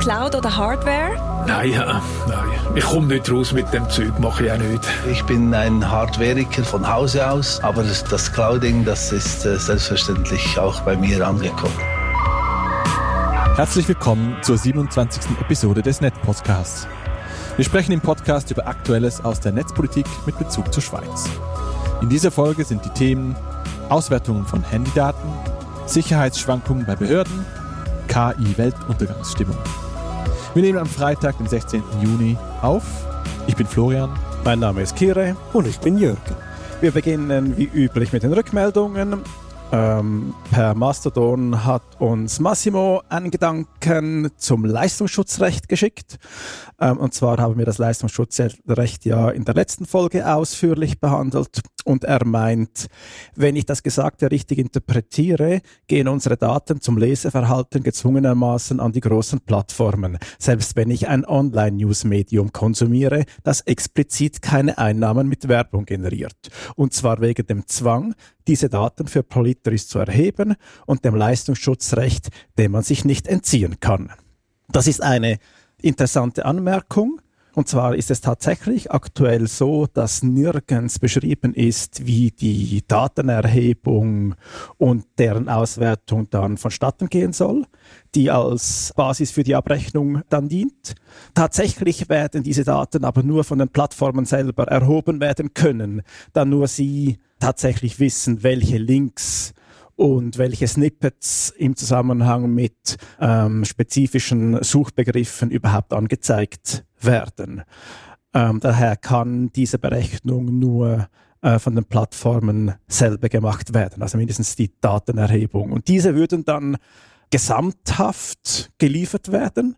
Cloud oder Hardware? Nein, äh, nein. Ich komme nicht raus mit dem Zeug, mache ich auch nicht. Ich bin ein Hardwareiker von Hause aus, aber das, das Clouding, das ist äh, selbstverständlich auch bei mir angekommen. Herzlich willkommen zur 27. Episode des Netz-Podcasts. Wir sprechen im Podcast über Aktuelles aus der Netzpolitik mit Bezug zur Schweiz. In dieser Folge sind die Themen Auswertungen von Handydaten, Sicherheitsschwankungen bei Behörden, KI-Weltuntergangsstimmung. Wir nehmen am Freitag, den 16. Juni auf. Ich bin Florian. Mein Name ist Kire. Und ich bin Jürgen. Wir beginnen wie üblich mit den Rückmeldungen. Ähm, per Mastodon hat uns Massimo einen Gedanken zum Leistungsschutzrecht geschickt. Ähm, und zwar haben wir das Leistungsschutzrecht ja in der letzten Folge ausführlich behandelt. Und er meint, wenn ich das Gesagte richtig interpretiere, gehen unsere Daten zum Leseverhalten gezwungenermaßen an die großen Plattformen. Selbst wenn ich ein Online-News-Medium konsumiere, das explizit keine Einnahmen mit Werbung generiert. Und zwar wegen dem Zwang, diese Daten für Politeris zu erheben und dem Leistungsschutzrecht, dem man sich nicht entziehen kann. Das ist eine interessante Anmerkung. Und zwar ist es tatsächlich aktuell so, dass nirgends beschrieben ist, wie die Datenerhebung und deren Auswertung dann vonstatten gehen soll, die als Basis für die Abrechnung dann dient. Tatsächlich werden diese Daten aber nur von den Plattformen selber erhoben werden können, da nur sie tatsächlich wissen, welche Links und welche Snippets im Zusammenhang mit ähm, spezifischen Suchbegriffen überhaupt angezeigt werden. Ähm, daher kann diese Berechnung nur äh, von den Plattformen selber gemacht werden, also mindestens die Datenerhebung. Und diese würden dann gesamthaft geliefert werden.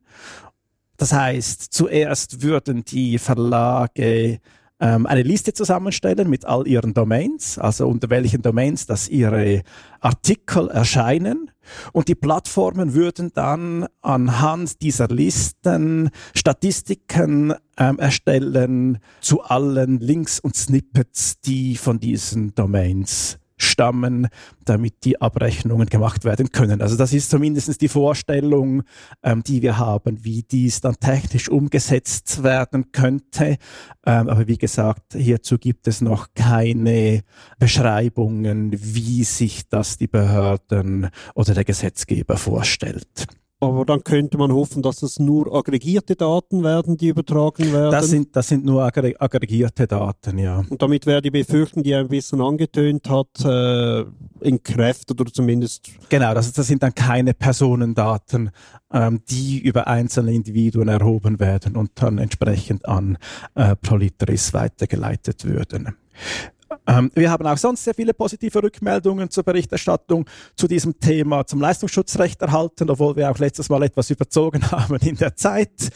Das heißt, zuerst würden die Verlage ähm, eine Liste zusammenstellen mit all ihren Domains, also unter welchen Domains dass ihre Artikel erscheinen. Und die Plattformen würden dann anhand dieser Listen Statistiken ähm, erstellen zu allen Links und Snippets, die von diesen Domains stammen, damit die Abrechnungen gemacht werden können. Also das ist zumindest die Vorstellung, ähm, die wir haben, wie dies dann technisch umgesetzt werden könnte. Ähm, aber wie gesagt, hierzu gibt es noch keine Beschreibungen, wie sich das die Behörden oder der Gesetzgeber vorstellt. Aber dann könnte man hoffen, dass es nur aggregierte Daten werden, die übertragen werden. Das sind, das sind nur aggregierte Daten, ja. Und damit wäre die Befürchtung, die er ein bisschen angetönt hat, äh, entkräftet oder zumindest. Genau, das, das sind dann keine Personendaten, ähm, die über einzelne Individuen erhoben werden und dann entsprechend an äh, Proliteris weitergeleitet würden. Ähm, wir haben auch sonst sehr viele positive Rückmeldungen zur Berichterstattung zu diesem Thema zum Leistungsschutzrecht erhalten, obwohl wir auch letztes Mal etwas überzogen haben in der Zeit.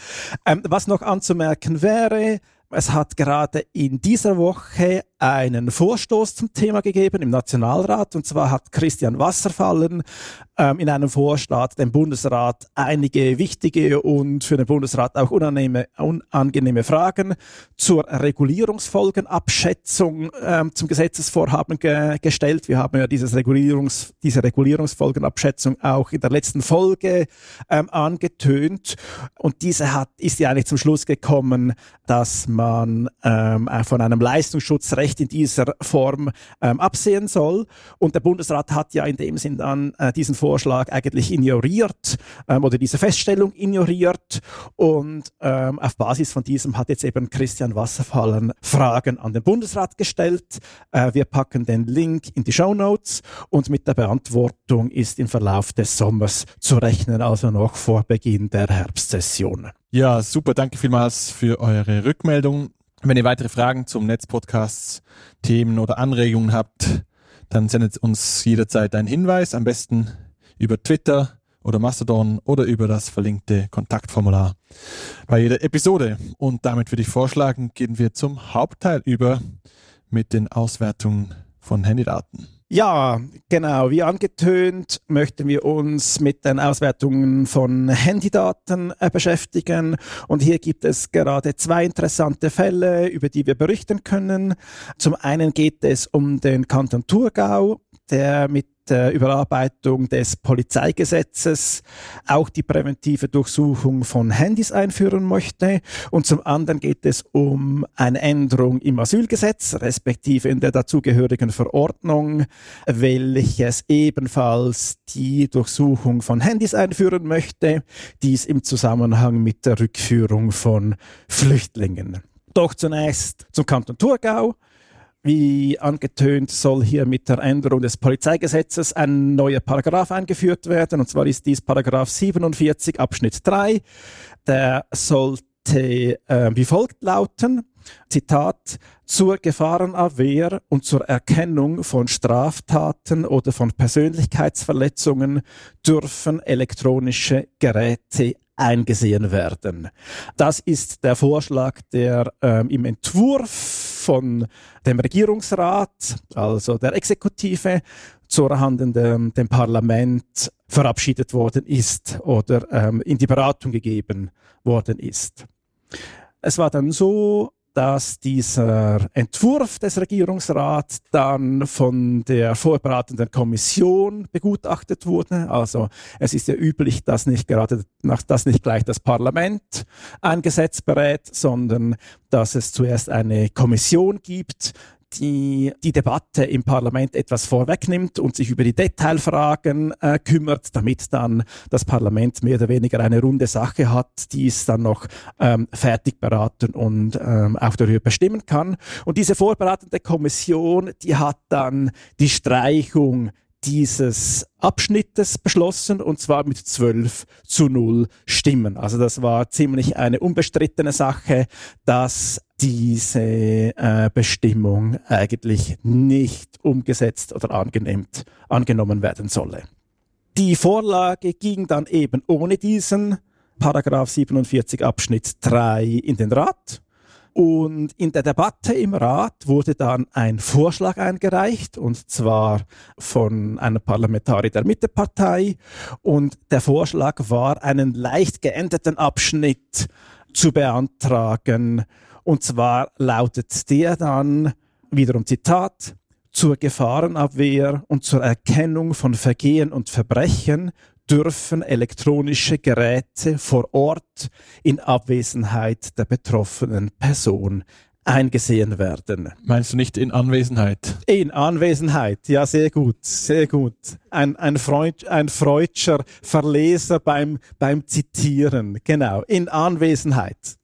Ähm, was noch anzumerken wäre, es hat gerade in dieser Woche einen Vorstoß zum Thema gegeben im Nationalrat. Und zwar hat Christian Wasserfallen ähm, in einem Vorschlag dem Bundesrat einige wichtige und für den Bundesrat auch unangenehme, unangenehme Fragen zur Regulierungsfolgenabschätzung ähm, zum Gesetzesvorhaben ge gestellt. Wir haben ja dieses Regulierungs diese Regulierungsfolgenabschätzung auch in der letzten Folge ähm, angetönt. Und diese hat, ist ja eigentlich zum Schluss gekommen, dass man man ähm, von einem Leistungsschutzrecht in dieser Form ähm, absehen soll. Und der Bundesrat hat ja in dem Sinn dann äh, diesen Vorschlag eigentlich ignoriert ähm, oder diese Feststellung ignoriert. Und ähm, auf Basis von diesem hat jetzt eben Christian Wasserfallen Fragen an den Bundesrat gestellt. Äh, wir packen den Link in die Show Notes und mit der Beantwortung ist im Verlauf des Sommers zu rechnen, also noch vor Beginn der Herbstsession. Ja, super. Danke vielmals für eure Rückmeldung. Wenn ihr weitere Fragen zum Netzpodcasts, Themen oder Anregungen habt, dann sendet uns jederzeit einen Hinweis, am besten über Twitter oder Mastodon oder über das verlinkte Kontaktformular bei jeder Episode. Und damit würde ich vorschlagen, gehen wir zum Hauptteil über mit den Auswertungen von Handydaten. Ja, genau. Wie angetönt möchten wir uns mit den Auswertungen von Handydaten äh, beschäftigen. Und hier gibt es gerade zwei interessante Fälle, über die wir berichten können. Zum einen geht es um den Kanton Thurgau, der mit der Überarbeitung des Polizeigesetzes auch die präventive Durchsuchung von Handys einführen möchte. Und zum anderen geht es um eine Änderung im Asylgesetz, respektive in der dazugehörigen Verordnung, welches ebenfalls die Durchsuchung von Handys einführen möchte. Dies im Zusammenhang mit der Rückführung von Flüchtlingen. Doch zunächst zum Kanton Thurgau. Wie angetönt soll hier mit der Änderung des Polizeigesetzes ein neuer Paragraph eingeführt werden. Und zwar ist dies Paragraph 47 Abschnitt 3. Der sollte äh, wie folgt lauten. Zitat, zur Gefahrenabwehr und zur Erkennung von Straftaten oder von Persönlichkeitsverletzungen dürfen elektronische Geräte eingesehen werden. Das ist der Vorschlag, der ähm, im Entwurf von dem Regierungsrat, also der Exekutive, zur Hand dem, dem Parlament verabschiedet worden ist oder ähm, in die Beratung gegeben worden ist. Es war dann so, dass dieser Entwurf des Regierungsrats dann von der vorbereitenden Kommission begutachtet wurde. Also es ist ja üblich, dass nicht gerade dass nicht gleich das Parlament ein Gesetz berät, sondern dass es zuerst eine Kommission gibt, die die Debatte im Parlament etwas vorwegnimmt und sich über die Detailfragen äh, kümmert, damit dann das Parlament mehr oder weniger eine runde Sache hat, die es dann noch ähm, fertig beraten und ähm, auch darüber bestimmen kann. Und diese vorbereitende Kommission, die hat dann die Streichung dieses Abschnittes beschlossen und zwar mit 12 zu 0 Stimmen. Also das war ziemlich eine unbestrittene Sache, dass diese äh, Bestimmung eigentlich nicht umgesetzt oder angenehmt, angenommen werden solle. Die Vorlage ging dann eben ohne diesen Paragraph 47 Abschnitt 3 in den Rat und in der Debatte im Rat wurde dann ein Vorschlag eingereicht, und zwar von einer Parlamentarier der Mittepartei. Und der Vorschlag war, einen leicht geänderten Abschnitt zu beantragen. Und zwar lautet der dann, wiederum Zitat, zur Gefahrenabwehr und zur Erkennung von Vergehen und Verbrechen dürfen elektronische Geräte vor Ort in Abwesenheit der betroffenen Person eingesehen werden. Meinst du nicht in Anwesenheit? In Anwesenheit, ja, sehr gut, sehr gut. Ein, ein, Freud, ein Freudscher Verleser beim, beim Zitieren, genau, in Anwesenheit.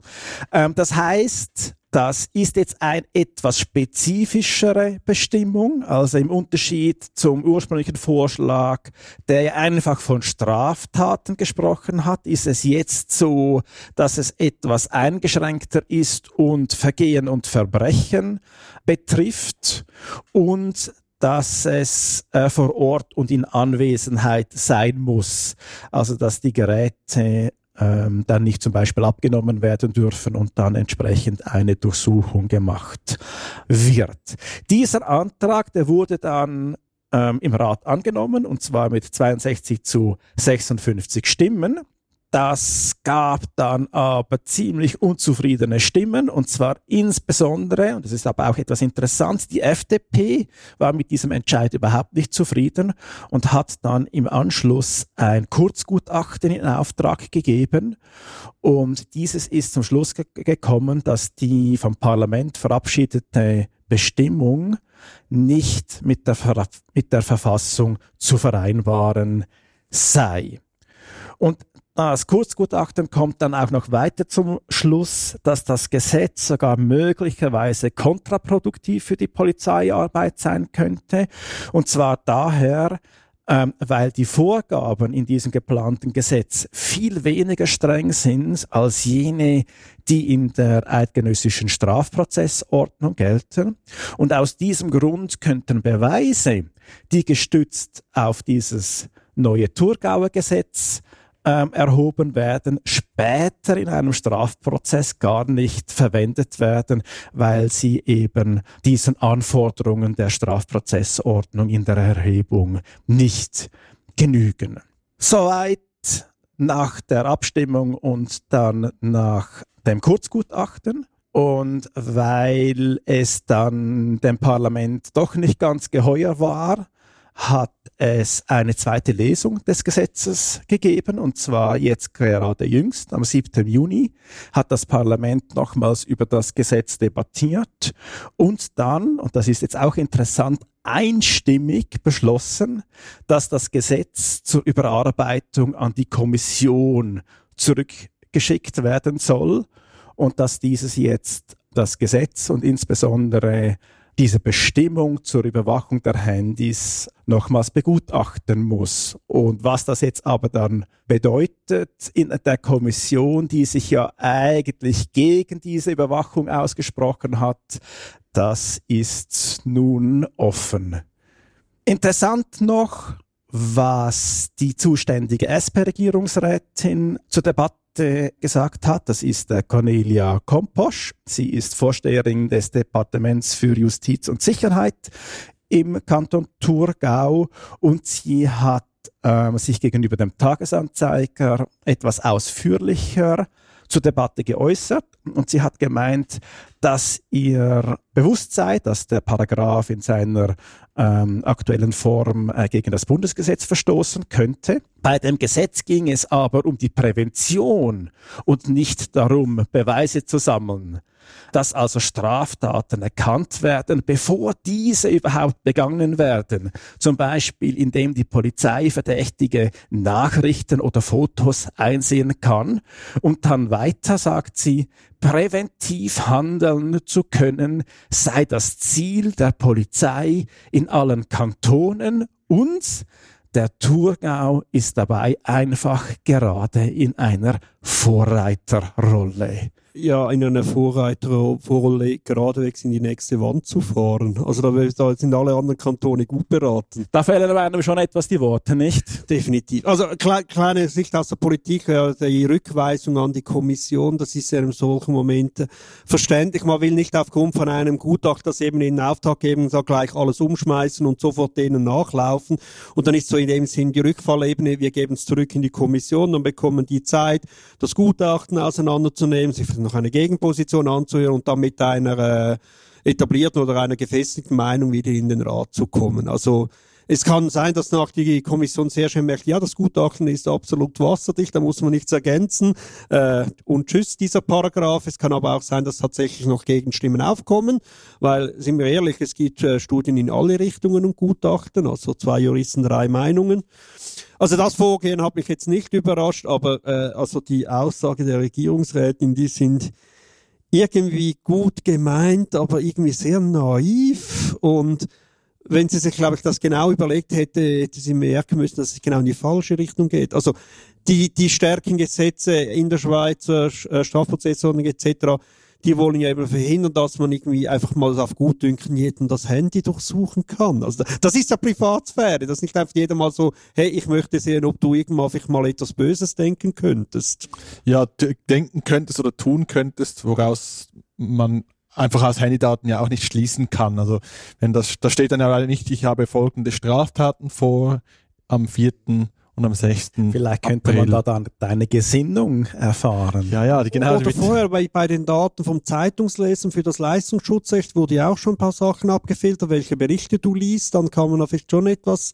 Ähm, das heißt, das ist jetzt eine etwas spezifischere Bestimmung, also im Unterschied zum ursprünglichen Vorschlag, der ja einfach von Straftaten gesprochen hat, ist es jetzt so, dass es etwas eingeschränkter ist und Vergehen und Verbrechen betrifft und dass es äh, vor Ort und in Anwesenheit sein muss. Also dass die Geräte ähm, dann nicht zum Beispiel abgenommen werden dürfen und dann entsprechend eine Durchsuchung gemacht wird. Dieser Antrag, der wurde dann ähm, im Rat angenommen und zwar mit 62 zu 56 Stimmen. Das gab dann aber ziemlich unzufriedene Stimmen und zwar insbesondere, und das ist aber auch etwas interessant, die FDP war mit diesem Entscheid überhaupt nicht zufrieden und hat dann im Anschluss ein Kurzgutachten in Auftrag gegeben und dieses ist zum Schluss ge gekommen, dass die vom Parlament verabschiedete Bestimmung nicht mit der, Ver mit der Verfassung zu vereinbaren sei. Und das Kurzgutachten kommt dann auch noch weiter zum Schluss, dass das Gesetz sogar möglicherweise kontraproduktiv für die Polizeiarbeit sein könnte. Und zwar daher, ähm, weil die Vorgaben in diesem geplanten Gesetz viel weniger streng sind als jene, die in der eidgenössischen Strafprozessordnung gelten. Und aus diesem Grund könnten Beweise, die gestützt auf dieses neue Thurgauer Gesetz ähm, erhoben werden, später in einem Strafprozess gar nicht verwendet werden, weil sie eben diesen Anforderungen der Strafprozessordnung in der Erhebung nicht genügen. Soweit nach der Abstimmung und dann nach dem Kurzgutachten. Und weil es dann dem Parlament doch nicht ganz geheuer war, hat es eine zweite Lesung des Gesetzes gegeben, und zwar jetzt gerade jüngst, am 7. Juni, hat das Parlament nochmals über das Gesetz debattiert und dann, und das ist jetzt auch interessant, einstimmig beschlossen, dass das Gesetz zur Überarbeitung an die Kommission zurückgeschickt werden soll und dass dieses jetzt das Gesetz und insbesondere diese Bestimmung zur Überwachung der Handys nochmals begutachten muss. Und was das jetzt aber dann bedeutet in der Kommission, die sich ja eigentlich gegen diese Überwachung ausgesprochen hat, das ist nun offen. Interessant noch, was die zuständige SP-Regierungsrätin zur Debatte Gäste gesagt hat. Das ist Cornelia Komposch. Sie ist Vorsteherin des Departements für Justiz und Sicherheit im Kanton Thurgau und sie hat äh, sich gegenüber dem Tagesanzeiger etwas ausführlicher zur Debatte geäußert und sie hat gemeint, dass ihr bewusst sei, dass der Paragraph in seiner ähm, aktuellen Form äh, gegen das Bundesgesetz verstoßen könnte. Bei dem Gesetz ging es aber um die Prävention und nicht darum, Beweise zu sammeln dass also Straftaten erkannt werden, bevor diese überhaupt begangen werden. Zum Beispiel, indem die Polizei verdächtige Nachrichten oder Fotos einsehen kann. Und dann weiter sagt sie, präventiv handeln zu können, sei das Ziel der Polizei in allen Kantonen und der Thurgau ist dabei einfach gerade in einer Vorreiterrolle ja in einer Vorreiterrolle geradewegs in die nächste Wand zu fahren. Also da, sind alle anderen Kantone gut beraten. Da fehlen einem schon etwas die Worte, nicht? Definitiv. Also kle kleine Sicht aus der Politik, ja, die Rückweisung an die Kommission, das ist ja in solchen Momenten verständlich. Man will nicht aufgrund von einem Gutachter das eben in den Auftrag geben, so gleich alles umschmeißen und sofort denen nachlaufen. Und dann ist so in dem Sinn die Rückfallebene, wir geben es zurück in die Kommission, dann bekommen die Zeit, das Gutachten auseinanderzunehmen, sich noch eine Gegenposition anzuhören und dann mit einer äh, etablierten oder einer gefestigten Meinung wieder in den Rat zu kommen. Also es kann sein, dass nach die Kommission sehr schön merkt, ja, das Gutachten ist absolut wasserdicht, da muss man nichts ergänzen äh, und tschüss, dieser Paragraph. Es kann aber auch sein, dass tatsächlich noch Gegenstimmen aufkommen, weil, sind wir ehrlich, es gibt äh, Studien in alle Richtungen und Gutachten, also zwei Juristen, drei Meinungen. Also das Vorgehen hat mich jetzt nicht überrascht, aber äh, also die Aussage der Regierungsrätin, die sind irgendwie gut gemeint, aber irgendwie sehr naiv und wenn sie sich, glaube ich, das genau überlegt hätte, hätte sie merken müssen, dass es genau in die falsche Richtung geht. Also die, die stärkeren Gesetze in der Schweiz, äh, Strafprozessordnung etc., die wollen ja eben verhindern, dass man irgendwie einfach mal auf Gutdünken jeden das Handy durchsuchen kann. Also das ist ja Privatsphäre, das ist nicht einfach jeder mal so, hey, ich möchte sehen, ob du irgendwann vielleicht mal etwas Böses denken könntest. Ja, denken könntest oder tun könntest, woraus man einfach aus Handydaten ja auch nicht schließen kann. Also wenn das, da steht dann ja nicht, ich habe folgende Straftaten vor am vierten und am 6. Vielleicht könnte April. man da dann deine Gesinnung erfahren. Ja, ja, die genau. Oder vorher bei, bei den Daten vom Zeitungslesen für das Leistungsschutzrecht wurde ja auch schon ein paar Sachen abgefiltert, welche Berichte du liest, dann kann man da vielleicht schon etwas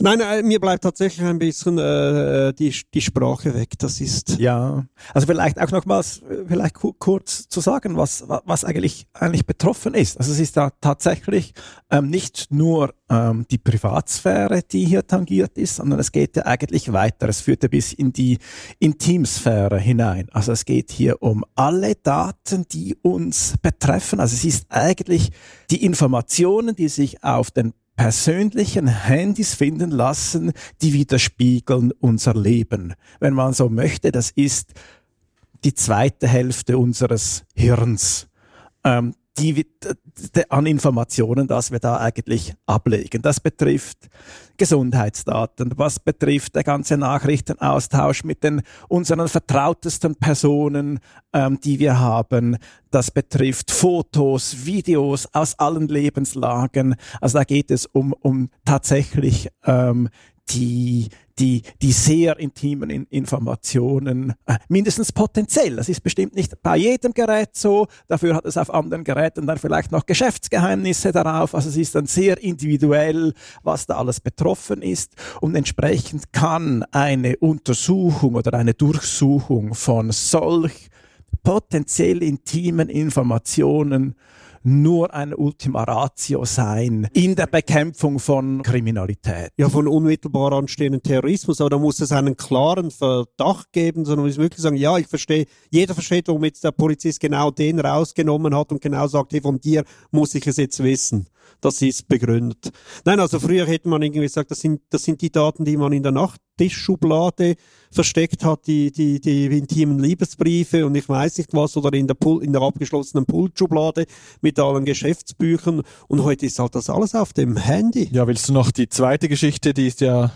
Nein, äh, mir bleibt tatsächlich ein bisschen äh, die, die Sprache weg. Das ist. Ja, also vielleicht auch nochmals, vielleicht kurz zu sagen, was, was eigentlich, eigentlich betroffen ist. Also es ist da tatsächlich ähm, nicht nur ähm, die Privatsphäre, die hier tangiert ist, sondern es geht ja eigentlich weiter. Es führt ja bis in die Intimsphäre hinein. Also es geht hier um alle Daten, die uns betreffen. Also es ist eigentlich die Informationen, die sich auf den persönlichen Handys finden lassen, die widerspiegeln unser Leben. Wenn man so möchte, das ist die zweite Hälfte unseres Hirns. Ähm, die, an Informationen, das wir da eigentlich ablegen. Das betrifft Gesundheitsdaten, was betrifft der ganze Nachrichtenaustausch mit den unseren vertrautesten Personen, ähm, die wir haben. Das betrifft Fotos, Videos aus allen Lebenslagen. Also da geht es um, um tatsächlich ähm, die die, die sehr intimen in Informationen, äh, mindestens potenziell. Das ist bestimmt nicht bei jedem Gerät so. Dafür hat es auf anderen Geräten dann vielleicht noch Geschäftsgeheimnisse darauf. Also es ist dann sehr individuell, was da alles betroffen ist. Und entsprechend kann eine Untersuchung oder eine Durchsuchung von solch potenziell intimen Informationen nur ein Ultima Ratio sein in der Bekämpfung von Kriminalität. Ja, von unmittelbar anstehenden Terrorismus, aber da muss es einen klaren Verdacht geben, sondern man muss wirklich sagen, ja, ich verstehe, jeder versteht, jetzt der Polizist genau den rausgenommen hat und genau sagt, hey, von dir muss ich es jetzt wissen das ist begründet. Nein, also früher hätte man irgendwie gesagt, das sind, das sind die Daten, die man in der Nachttischschublade versteckt hat, die, die, die intimen Liebesbriefe und ich weiß nicht was, oder in der, Pul in der abgeschlossenen Pultschublade mit allen Geschäftsbüchern. Und heute ist halt das alles auf dem Handy. Ja, willst du noch die zweite Geschichte, die ist ja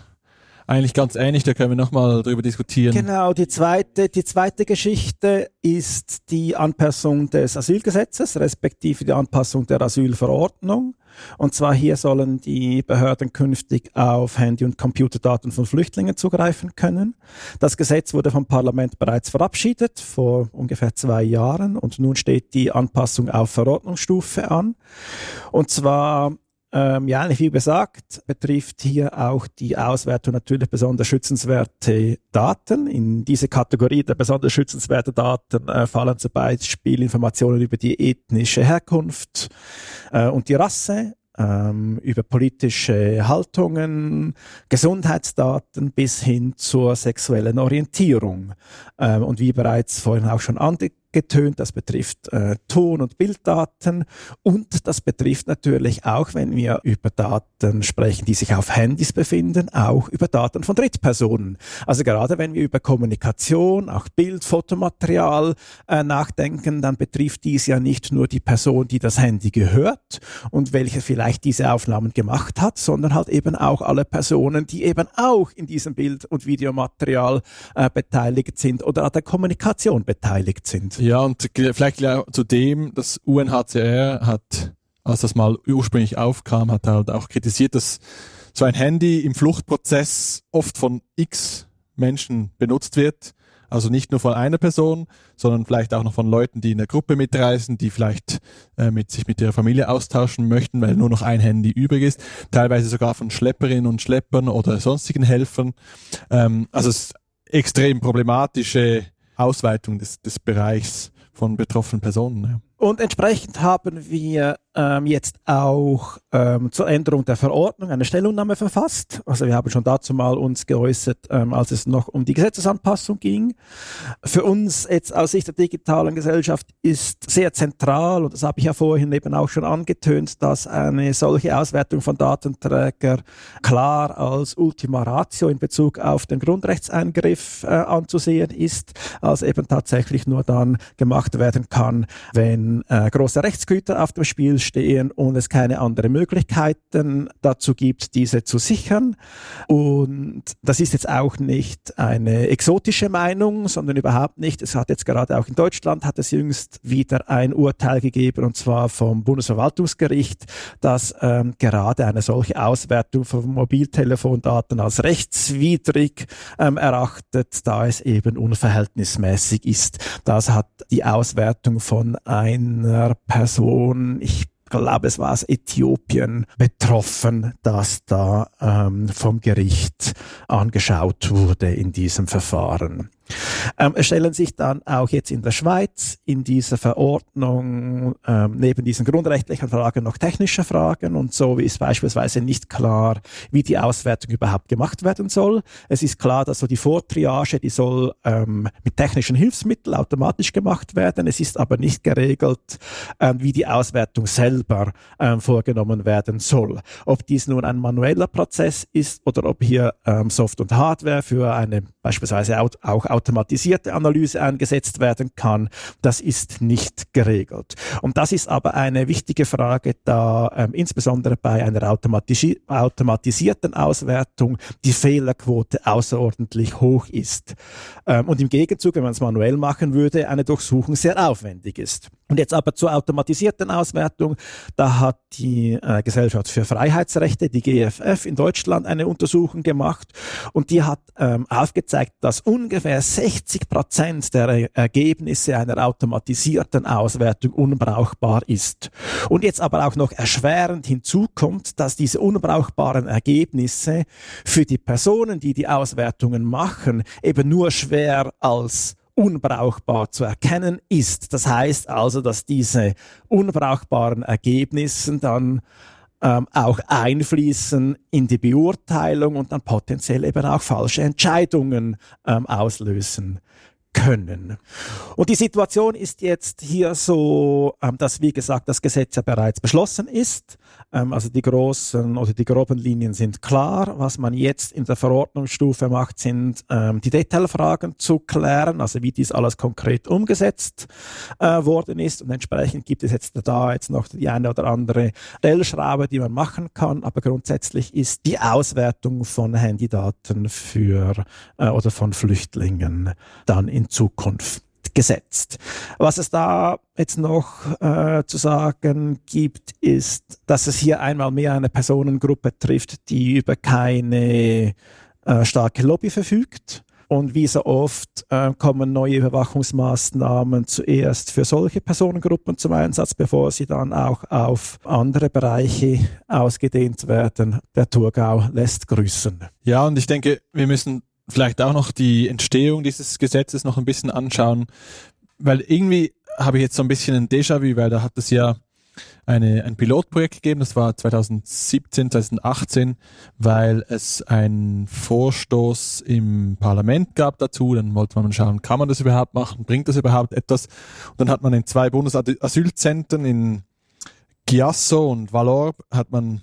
eigentlich ganz ähnlich, da können wir nochmal drüber diskutieren. Genau, die zweite, die zweite Geschichte ist die Anpassung des Asylgesetzes, respektive die Anpassung der Asylverordnung. Und zwar hier sollen die Behörden künftig auf Handy- und Computerdaten von Flüchtlingen zugreifen können. Das Gesetz wurde vom Parlament bereits verabschiedet vor ungefähr zwei Jahren und nun steht die Anpassung auf Verordnungsstufe an. Und zwar ähm, ja, wie gesagt, betrifft hier auch die Auswertung natürlich besonders schützenswerte Daten. In diese Kategorie der besonders schützenswerten Daten äh, fallen zum Beispiel Informationen über die ethnische Herkunft äh, und die Rasse, ähm, über politische Haltungen, Gesundheitsdaten bis hin zur sexuellen Orientierung. Ähm, und wie bereits vorhin auch schon ange getönt, das betrifft äh, Ton- und Bilddaten und das betrifft natürlich auch, wenn wir über Daten sprechen, die sich auf Handys befinden, auch über Daten von Drittpersonen. Also gerade wenn wir über Kommunikation, auch Bild, Fotomaterial äh, nachdenken, dann betrifft dies ja nicht nur die Person, die das Handy gehört und welche vielleicht diese Aufnahmen gemacht hat, sondern halt eben auch alle Personen, die eben auch in diesem Bild- und Videomaterial äh, beteiligt sind oder an der Kommunikation beteiligt sind. Ja, und vielleicht zu dem, das UNHCR hat, als das mal ursprünglich aufkam, hat halt auch kritisiert, dass so ein Handy im Fluchtprozess oft von x Menschen benutzt wird. Also nicht nur von einer Person, sondern vielleicht auch noch von Leuten, die in der Gruppe mitreisen, die vielleicht äh, mit sich mit ihrer Familie austauschen möchten, weil nur noch ein Handy übrig ist. Teilweise sogar von Schlepperinnen und Schleppern oder sonstigen Helfern. Ähm, also es ist extrem problematische Ausweitung des, des Bereichs von betroffenen Personen. Und entsprechend haben wir ähm, jetzt auch ähm, zur Änderung der Verordnung eine Stellungnahme verfasst. Also wir haben schon dazu mal uns geäußert, ähm, als es noch um die Gesetzesanpassung ging. Für uns jetzt aus Sicht der digitalen Gesellschaft ist sehr zentral, und das habe ich ja vorhin eben auch schon angetönt, dass eine solche Auswertung von Datenträger klar als Ultima Ratio in Bezug auf den Grundrechtseingriff äh, anzusehen ist, als eben tatsächlich nur dann gemacht werden kann, wenn äh, große Rechtsgüter auf dem Spiel stehen und es keine anderen Möglichkeiten dazu gibt, diese zu sichern. Und das ist jetzt auch nicht eine exotische Meinung, sondern überhaupt nicht. Es hat jetzt gerade auch in Deutschland hat es jüngst wieder ein Urteil gegeben und zwar vom Bundesverwaltungsgericht, dass ähm, gerade eine solche Auswertung von Mobiltelefondaten als rechtswidrig ähm, erachtet, da es eben unverhältnismäßig ist. Das hat die Auswertung von ein einer Person, ich glaube, es war aus Äthiopien betroffen, dass da ähm, vom Gericht angeschaut wurde in diesem Verfahren. Ähm, es stellen sich dann auch jetzt in der Schweiz in dieser Verordnung ähm, neben diesen grundrechtlichen Fragen noch technische Fragen und so ist beispielsweise nicht klar, wie die Auswertung überhaupt gemacht werden soll. Es ist klar, dass so die Vortriage, die soll ähm, mit technischen Hilfsmitteln automatisch gemacht werden. Es ist aber nicht geregelt, ähm, wie die Auswertung selber ähm, vorgenommen werden soll. Ob dies nun ein manueller Prozess ist oder ob hier ähm, Soft und Hardware für eine beispielsweise auch, auch automatisierte Analyse eingesetzt werden kann, das ist nicht geregelt. Und das ist aber eine wichtige Frage, da ähm, insbesondere bei einer automatisi automatisierten Auswertung die Fehlerquote außerordentlich hoch ist. Ähm, und im Gegenzug, wenn man es manuell machen würde, eine Durchsuchung sehr aufwendig ist. Und jetzt aber zur automatisierten Auswertung. Da hat die äh, Gesellschaft für Freiheitsrechte, die GFF, in Deutschland eine Untersuchung gemacht und die hat ähm, aufgezeigt, dass ungefähr 60 Prozent der Ergebnisse einer automatisierten Auswertung unbrauchbar ist. Und jetzt aber auch noch erschwerend hinzukommt, dass diese unbrauchbaren Ergebnisse für die Personen, die die Auswertungen machen, eben nur schwer als unbrauchbar zu erkennen ist. Das heißt also, dass diese unbrauchbaren Ergebnisse dann ähm, auch einfließen in die Beurteilung und dann potenziell eben auch falsche Entscheidungen ähm, auslösen können. Und die Situation ist jetzt hier so, ähm, dass wie gesagt das Gesetz ja bereits beschlossen ist. Ähm, also die großen oder die groben Linien sind klar. Was man jetzt in der Verordnungsstufe macht, sind ähm, die Detailfragen zu klären, also wie dies alles konkret umgesetzt äh, worden ist. Und entsprechend gibt es jetzt da jetzt noch die eine oder andere Stellschraube, die man machen kann. Aber grundsätzlich ist die Auswertung von Handydaten für äh, oder von Flüchtlingen dann in Zukunft gesetzt. Was es da jetzt noch äh, zu sagen gibt, ist, dass es hier einmal mehr eine Personengruppe trifft, die über keine äh, starke Lobby verfügt. Und wie so oft äh, kommen neue Überwachungsmaßnahmen zuerst für solche Personengruppen zum Einsatz, bevor sie dann auch auf andere Bereiche ausgedehnt werden. Der Thurgau lässt grüßen. Ja, und ich denke, wir müssen vielleicht auch noch die Entstehung dieses Gesetzes noch ein bisschen anschauen, weil irgendwie habe ich jetzt so ein bisschen ein Déjà-vu, weil da hat es ja eine, ein Pilotprojekt gegeben, das war 2017, 2018, weil es einen Vorstoß im Parlament gab dazu. Dann wollte man schauen, kann man das überhaupt machen, bringt das überhaupt etwas? Und dann hat man in zwei Bundesasylzentren in Chiasso und Valor hat man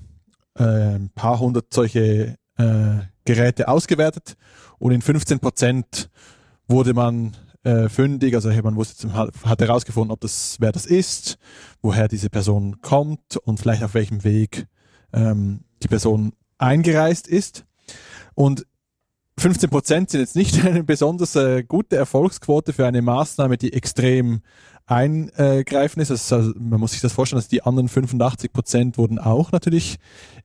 äh, ein paar hundert solche äh, Geräte ausgewertet und in 15 Prozent wurde man äh, fündig, also man wusste, hat herausgefunden, ob das, wer das ist, woher diese Person kommt und vielleicht auf welchem Weg ähm, die Person eingereist ist. Und 15 Prozent sind jetzt nicht eine besonders äh, gute Erfolgsquote für eine Maßnahme, die extrem eingreifen ist. Also, man muss sich das vorstellen, dass die anderen 85 Prozent wurden auch natürlich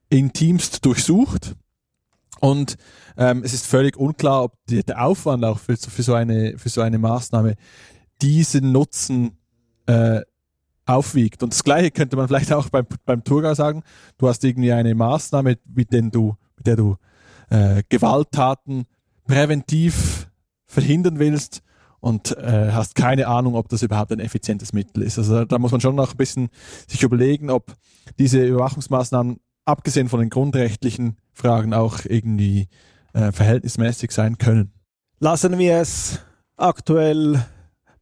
intimst durchsucht. Und ähm, es ist völlig unklar, ob die, der Aufwand auch für, für, so eine, für so eine Maßnahme diesen Nutzen äh, aufwiegt. Und das Gleiche könnte man vielleicht auch beim, beim Thurgau sagen. Du hast irgendwie eine Maßnahme, mit, der du, mit der du äh, Gewalttaten präventiv verhindern willst und äh, hast keine Ahnung, ob das überhaupt ein effizientes Mittel ist. Also da muss man schon noch ein bisschen sich überlegen, ob diese Überwachungsmaßnahmen abgesehen von den grundrechtlichen Fragen auch irgendwie äh, verhältnismäßig sein können. Lassen wir es aktuell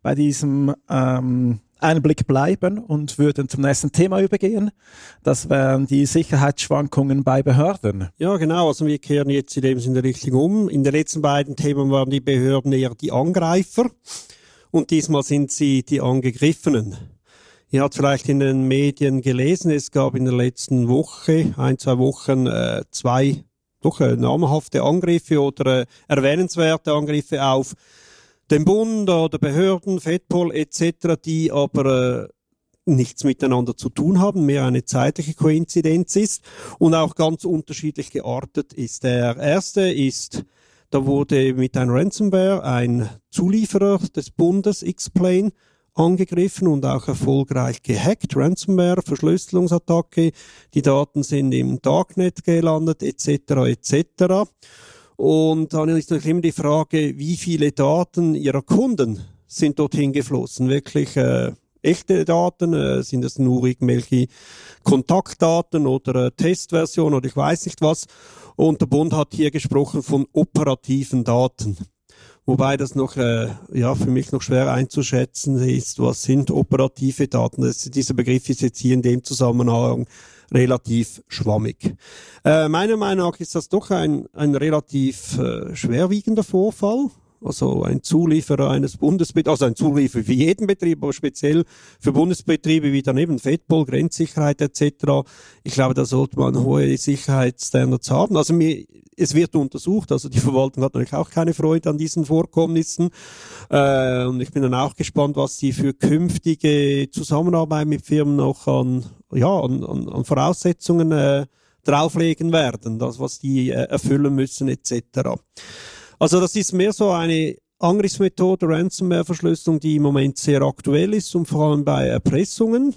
bei diesem ähm, Einblick bleiben und würden zum nächsten Thema übergehen. Das wären die Sicherheitsschwankungen bei Behörden. Ja, genau. Also wir kehren jetzt in dem Sinne richtig um. In den letzten beiden Themen waren die Behörden eher die Angreifer und diesmal sind sie die Angegriffenen. Ihr habt vielleicht in den Medien gelesen, es gab in der letzten Woche, ein, zwei Wochen, äh, zwei doch äh, namhafte Angriffe oder äh, erwähnenswerte Angriffe auf den Bund oder Behörden, FEDPOL etc., die aber äh, nichts miteinander zu tun haben, mehr eine zeitliche Koinzidenz ist und auch ganz unterschiedlich geartet ist. Der erste ist, da wurde mit einem Ransomware ein Zulieferer des Bundes, X-Plane, angegriffen und auch erfolgreich gehackt. Ransomware, Verschlüsselungsattacke, die Daten sind im Darknet gelandet, etc. etc. Und dann ist natürlich immer die Frage, wie viele Daten Ihrer Kunden sind dorthin geflossen? Wirklich äh, echte Daten? Äh, sind das nur irgendwelche Kontaktdaten oder äh, Testversion oder ich weiß nicht was? Und der Bund hat hier gesprochen von operativen Daten. Wobei das noch, äh, ja, für mich noch schwer einzuschätzen ist, was sind operative Daten. Das, dieser Begriff ist jetzt hier in dem Zusammenhang relativ schwammig. Äh, meiner Meinung nach ist das doch ein, ein relativ äh, schwerwiegender Vorfall. Also ein Zulieferer eines Bundesbetriebs, also ein Zulieferer für jeden Betrieb, aber speziell für Bundesbetriebe wie daneben FEDPOL, Grenzsicherheit etc. Ich glaube, da sollte man hohe Sicherheitsstandards haben. Also mir, es wird untersucht, also die Verwaltung hat natürlich auch keine Freude an diesen Vorkommnissen. Äh, und ich bin dann auch gespannt, was sie für künftige Zusammenarbeit mit Firmen noch an, ja, an, an, an Voraussetzungen äh, drauflegen werden, das, was die äh, erfüllen müssen etc. Also das ist mehr so eine Angriffsmethode, Ransomware-Verschlüsselung, die im Moment sehr aktuell ist und vor allem bei Erpressungen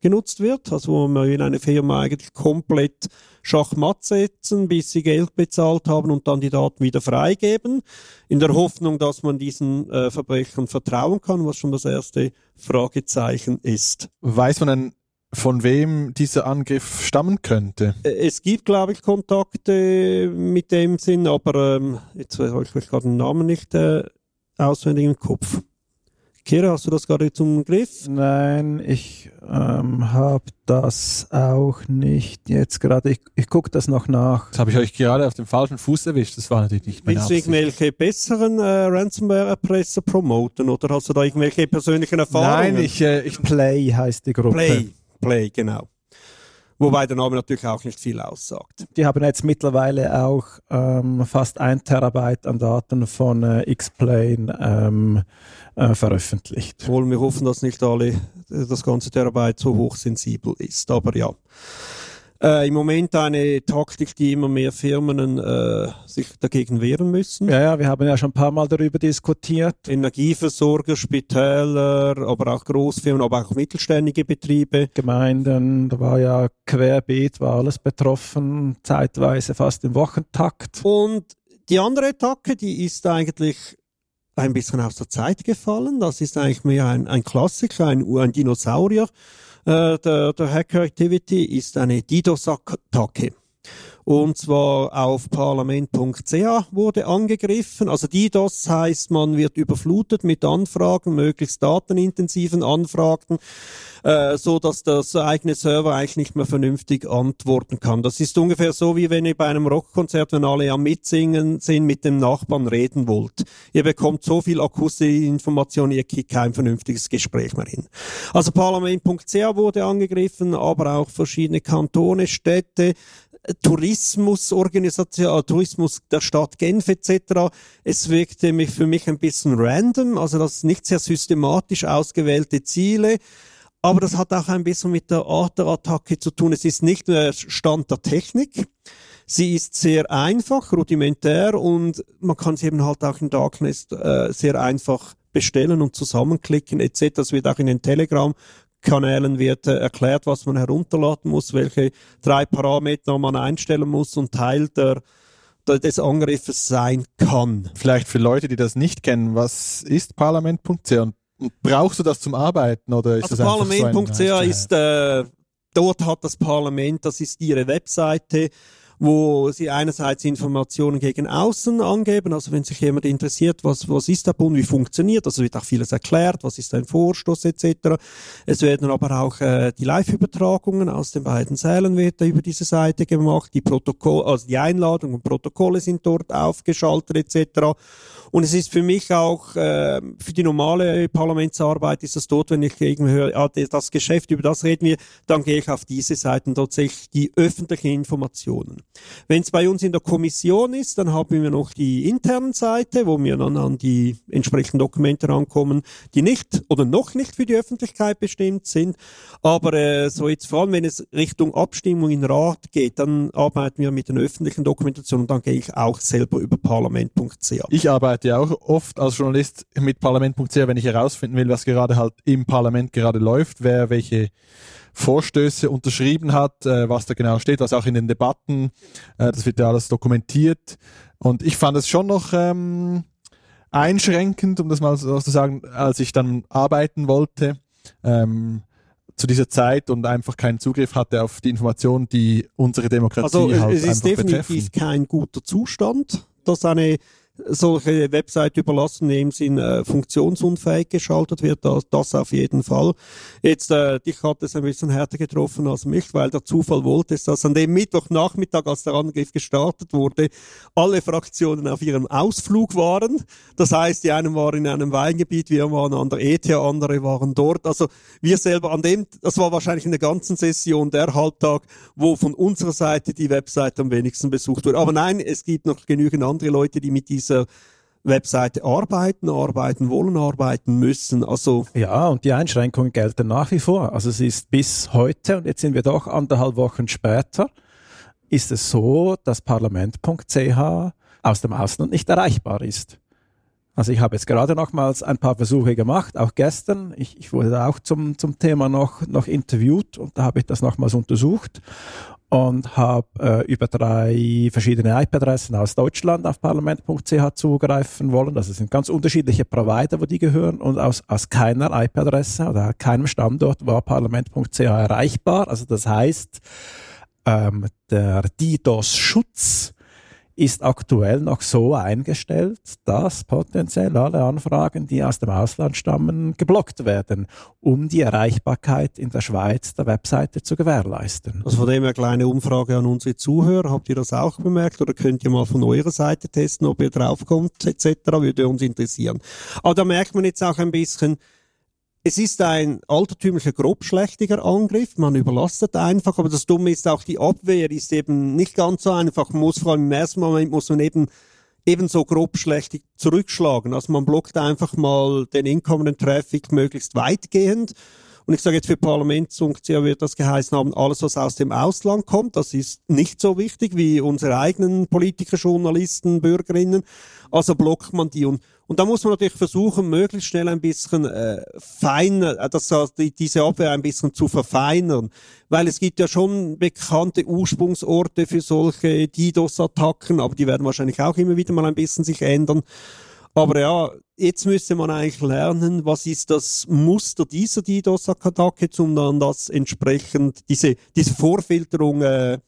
genutzt wird, also wo man in eine Firma eigentlich komplett Schachmatt setzen, bis sie Geld bezahlt haben und dann die Daten wieder freigeben, in der Hoffnung, dass man diesen äh, Verbrechern vertrauen kann, was schon das erste Fragezeichen ist. Weiß man denn, von wem dieser Angriff stammen könnte? Äh, es gibt, glaube ich, Kontakte mit dem Sinn, aber ähm, jetzt habe ich gerade den Namen nicht äh, auswendig im Kopf. Kira, hast du das gerade zum Griff? Nein, ich ähm, habe das auch nicht jetzt gerade. Ich, ich gucke das noch nach. Das habe ich euch gerade auf dem falschen Fuß erwischt. Das war natürlich nicht meine Willst du irgendwelche besseren äh, Ransomware-Erpresser promoten oder hast du da irgendwelche persönlichen Erfahrungen? Nein, ich, äh, ich Play heißt die Gruppe. Play, Play, genau. Wobei der Name natürlich auch nicht viel aussagt. Die haben jetzt mittlerweile auch ähm, fast ein Terabyte an Daten von äh, X-Plane ähm, äh, veröffentlicht. Wollen wir hoffen, dass nicht alle das ganze Terabyte so hochsensibel ist. Aber ja. Äh, Im Moment eine Taktik, die immer mehr Firmen äh, sich dagegen wehren müssen. Ja, ja, wir haben ja schon ein paar Mal darüber diskutiert. Energieversorger, Spitäler, aber auch Großfirmen, aber auch mittelständige Betriebe. Gemeinden, da war ja querbeet, war alles betroffen, zeitweise fast im Wochentakt. Und die andere Attacke, die ist eigentlich ein bisschen aus der Zeit gefallen. Das ist eigentlich mehr ein, ein Klassiker, ein, ein Dinosaurier der, der Hacker Activity ist eine DDoS-Attacke. Und zwar auf parlament.ch wurde angegriffen. Also DDoS heißt, man wird überflutet mit Anfragen, möglichst datenintensiven Anfragen, äh, so dass das eigene Server eigentlich nicht mehr vernünftig antworten kann. Das ist ungefähr so, wie wenn ihr bei einem Rockkonzert, wenn alle am Mitsingen sind, mit dem Nachbarn reden wollt. Ihr bekommt so viel akustische Information, ihr kriegt kein vernünftiges Gespräch mehr hin. Also parlament.ch wurde angegriffen, aber auch verschiedene Kantone, Städte, Tourismusorganisation, äh, Tourismus der Stadt Genf etc. Es wirkte mich für mich ein bisschen random, also das nicht sehr systematisch ausgewählte Ziele. Aber das hat auch ein bisschen mit der Art der Attacke zu tun. Es ist nicht nur Stand der Technik. Sie ist sehr einfach, rudimentär und man kann sie eben halt auch in Darkness äh, sehr einfach bestellen und zusammenklicken etc. Das wird auch in den Telegram Kanälen wird äh, erklärt, was man herunterladen muss, welche drei Parameter man einstellen muss und Teil der, der, des Angriffes sein kann. Vielleicht für Leute, die das nicht kennen, was ist parlament.ch und brauchst du das zum Arbeiten oder ist also das Parlament.ch so ist, äh, dort hat das Parlament, das ist ihre Webseite, wo sie einerseits Informationen gegen außen angeben, also wenn sich jemand interessiert, was, was ist der Bund, wie funktioniert, also wird auch vieles erklärt, was ist ein Vorstoß etc. Es werden aber auch äh, die Live-Übertragungen aus den beiden Sälen wird über diese Seite gemacht, die Protokolle, also die Einladungen und Protokolle sind dort aufgeschaltet etc. Und es ist für mich auch, äh, für die normale Parlamentsarbeit ist es dort, wenn ich irgendwie höre, ah, das Geschäft, über das reden wir, dann gehe ich auf diese Seiten tatsächlich die öffentlichen Informationen. Wenn es bei uns in der Kommission ist, dann haben wir noch die internen Seite, wo wir dann an die entsprechenden Dokumente rankommen, die nicht oder noch nicht für die Öffentlichkeit bestimmt sind. Aber äh, so jetzt vor allem, wenn es Richtung Abstimmung in Rat geht, dann arbeiten wir mit den öffentlichen Dokumentationen und dann gehe ich auch selber über parlament.ch. Ich arbeite ja auch oft als Journalist mit parlament.ch, wenn ich herausfinden will, was gerade halt im Parlament gerade läuft, wer welche Vorstöße unterschrieben hat, äh, was da genau steht, was auch in den Debatten, äh, das wird ja alles dokumentiert. Und ich fand es schon noch ähm, einschränkend, um das mal so zu sagen, als ich dann arbeiten wollte. Ähm, zu dieser Zeit und einfach keinen Zugriff hatte auf die Informationen, die unsere Demokratie also, halt es ist definitiv betreffen. kein guter Zustand, dass eine solche Website überlassen, indem sie äh, funktionsunfähig geschaltet wird, das, das auf jeden Fall. Jetzt, äh, dich hat es ein bisschen härter getroffen als mich, weil der Zufall wollte es, dass an dem Mittwochnachmittag, als der Angriff gestartet wurde, alle Fraktionen auf ihrem Ausflug waren. Das heißt, die einen waren in einem Weingebiet, wir waren an der ETH, andere waren dort. Also wir selber an dem, das war wahrscheinlich in der ganzen Session der Halbtag, wo von unserer Seite die Website am wenigsten besucht wurde. Aber nein, es gibt noch genügend andere Leute, die mit dieser Webseite arbeiten, arbeiten wollen, arbeiten müssen. Also ja, und die Einschränkungen gelten nach wie vor. Also es ist bis heute, und jetzt sind wir doch anderthalb Wochen später, ist es so, dass parlament.ch aus dem Ausland nicht erreichbar ist. Also ich habe jetzt gerade nochmals ein paar Versuche gemacht, auch gestern. Ich, ich wurde auch zum, zum Thema noch, noch interviewt und da habe ich das nochmals untersucht und habe äh, über drei verschiedene IP-Adressen aus Deutschland auf parlament.ch zugreifen wollen. Das sind ganz unterschiedliche Provider, wo die gehören und aus, aus keiner IP-Adresse oder keinem Standort war parlament.ch erreichbar. Also das heißt, ähm, der DDoS-Schutz ist aktuell noch so eingestellt, dass potenziell alle Anfragen, die aus dem Ausland stammen, geblockt werden, um die Erreichbarkeit in der Schweiz der Webseite zu gewährleisten. Also von dem eine kleine Umfrage an unsere Zuhörer. Habt ihr das auch bemerkt oder könnt ihr mal von eurer Seite testen, ob ihr draufkommt etc. Würde uns interessieren. Aber da merkt man jetzt auch ein bisschen, es ist ein altertümlicher, grobschlächtiger Angriff. Man überlastet einfach, aber das Dumme ist auch, die Abwehr ist eben nicht ganz so einfach. Man muss vor allem im ersten Moment muss man eben ebenso grobschlächtig zurückschlagen. Also man blockt einfach mal den inkommenden Traffic möglichst weitgehend. Und ich sage jetzt für Parlamentsfunktion wird das geheißen haben, alles was aus dem Ausland kommt, das ist nicht so wichtig wie unsere eigenen Politiker, Journalisten, Bürgerinnen. Also blockt man die. Und, und da muss man natürlich versuchen, möglichst schnell ein bisschen äh, feiner, äh, das, die, diese Abwehr ein bisschen zu verfeinern. Weil es gibt ja schon bekannte Ursprungsorte für solche DDoS-Attacken, aber die werden wahrscheinlich auch immer wieder mal ein bisschen sich ändern. Aber ja, jetzt müsste man eigentlich lernen, was ist das Muster dieser DDoS-Attacke, um dann das entsprechend, diese, diese Vorfilterung äh,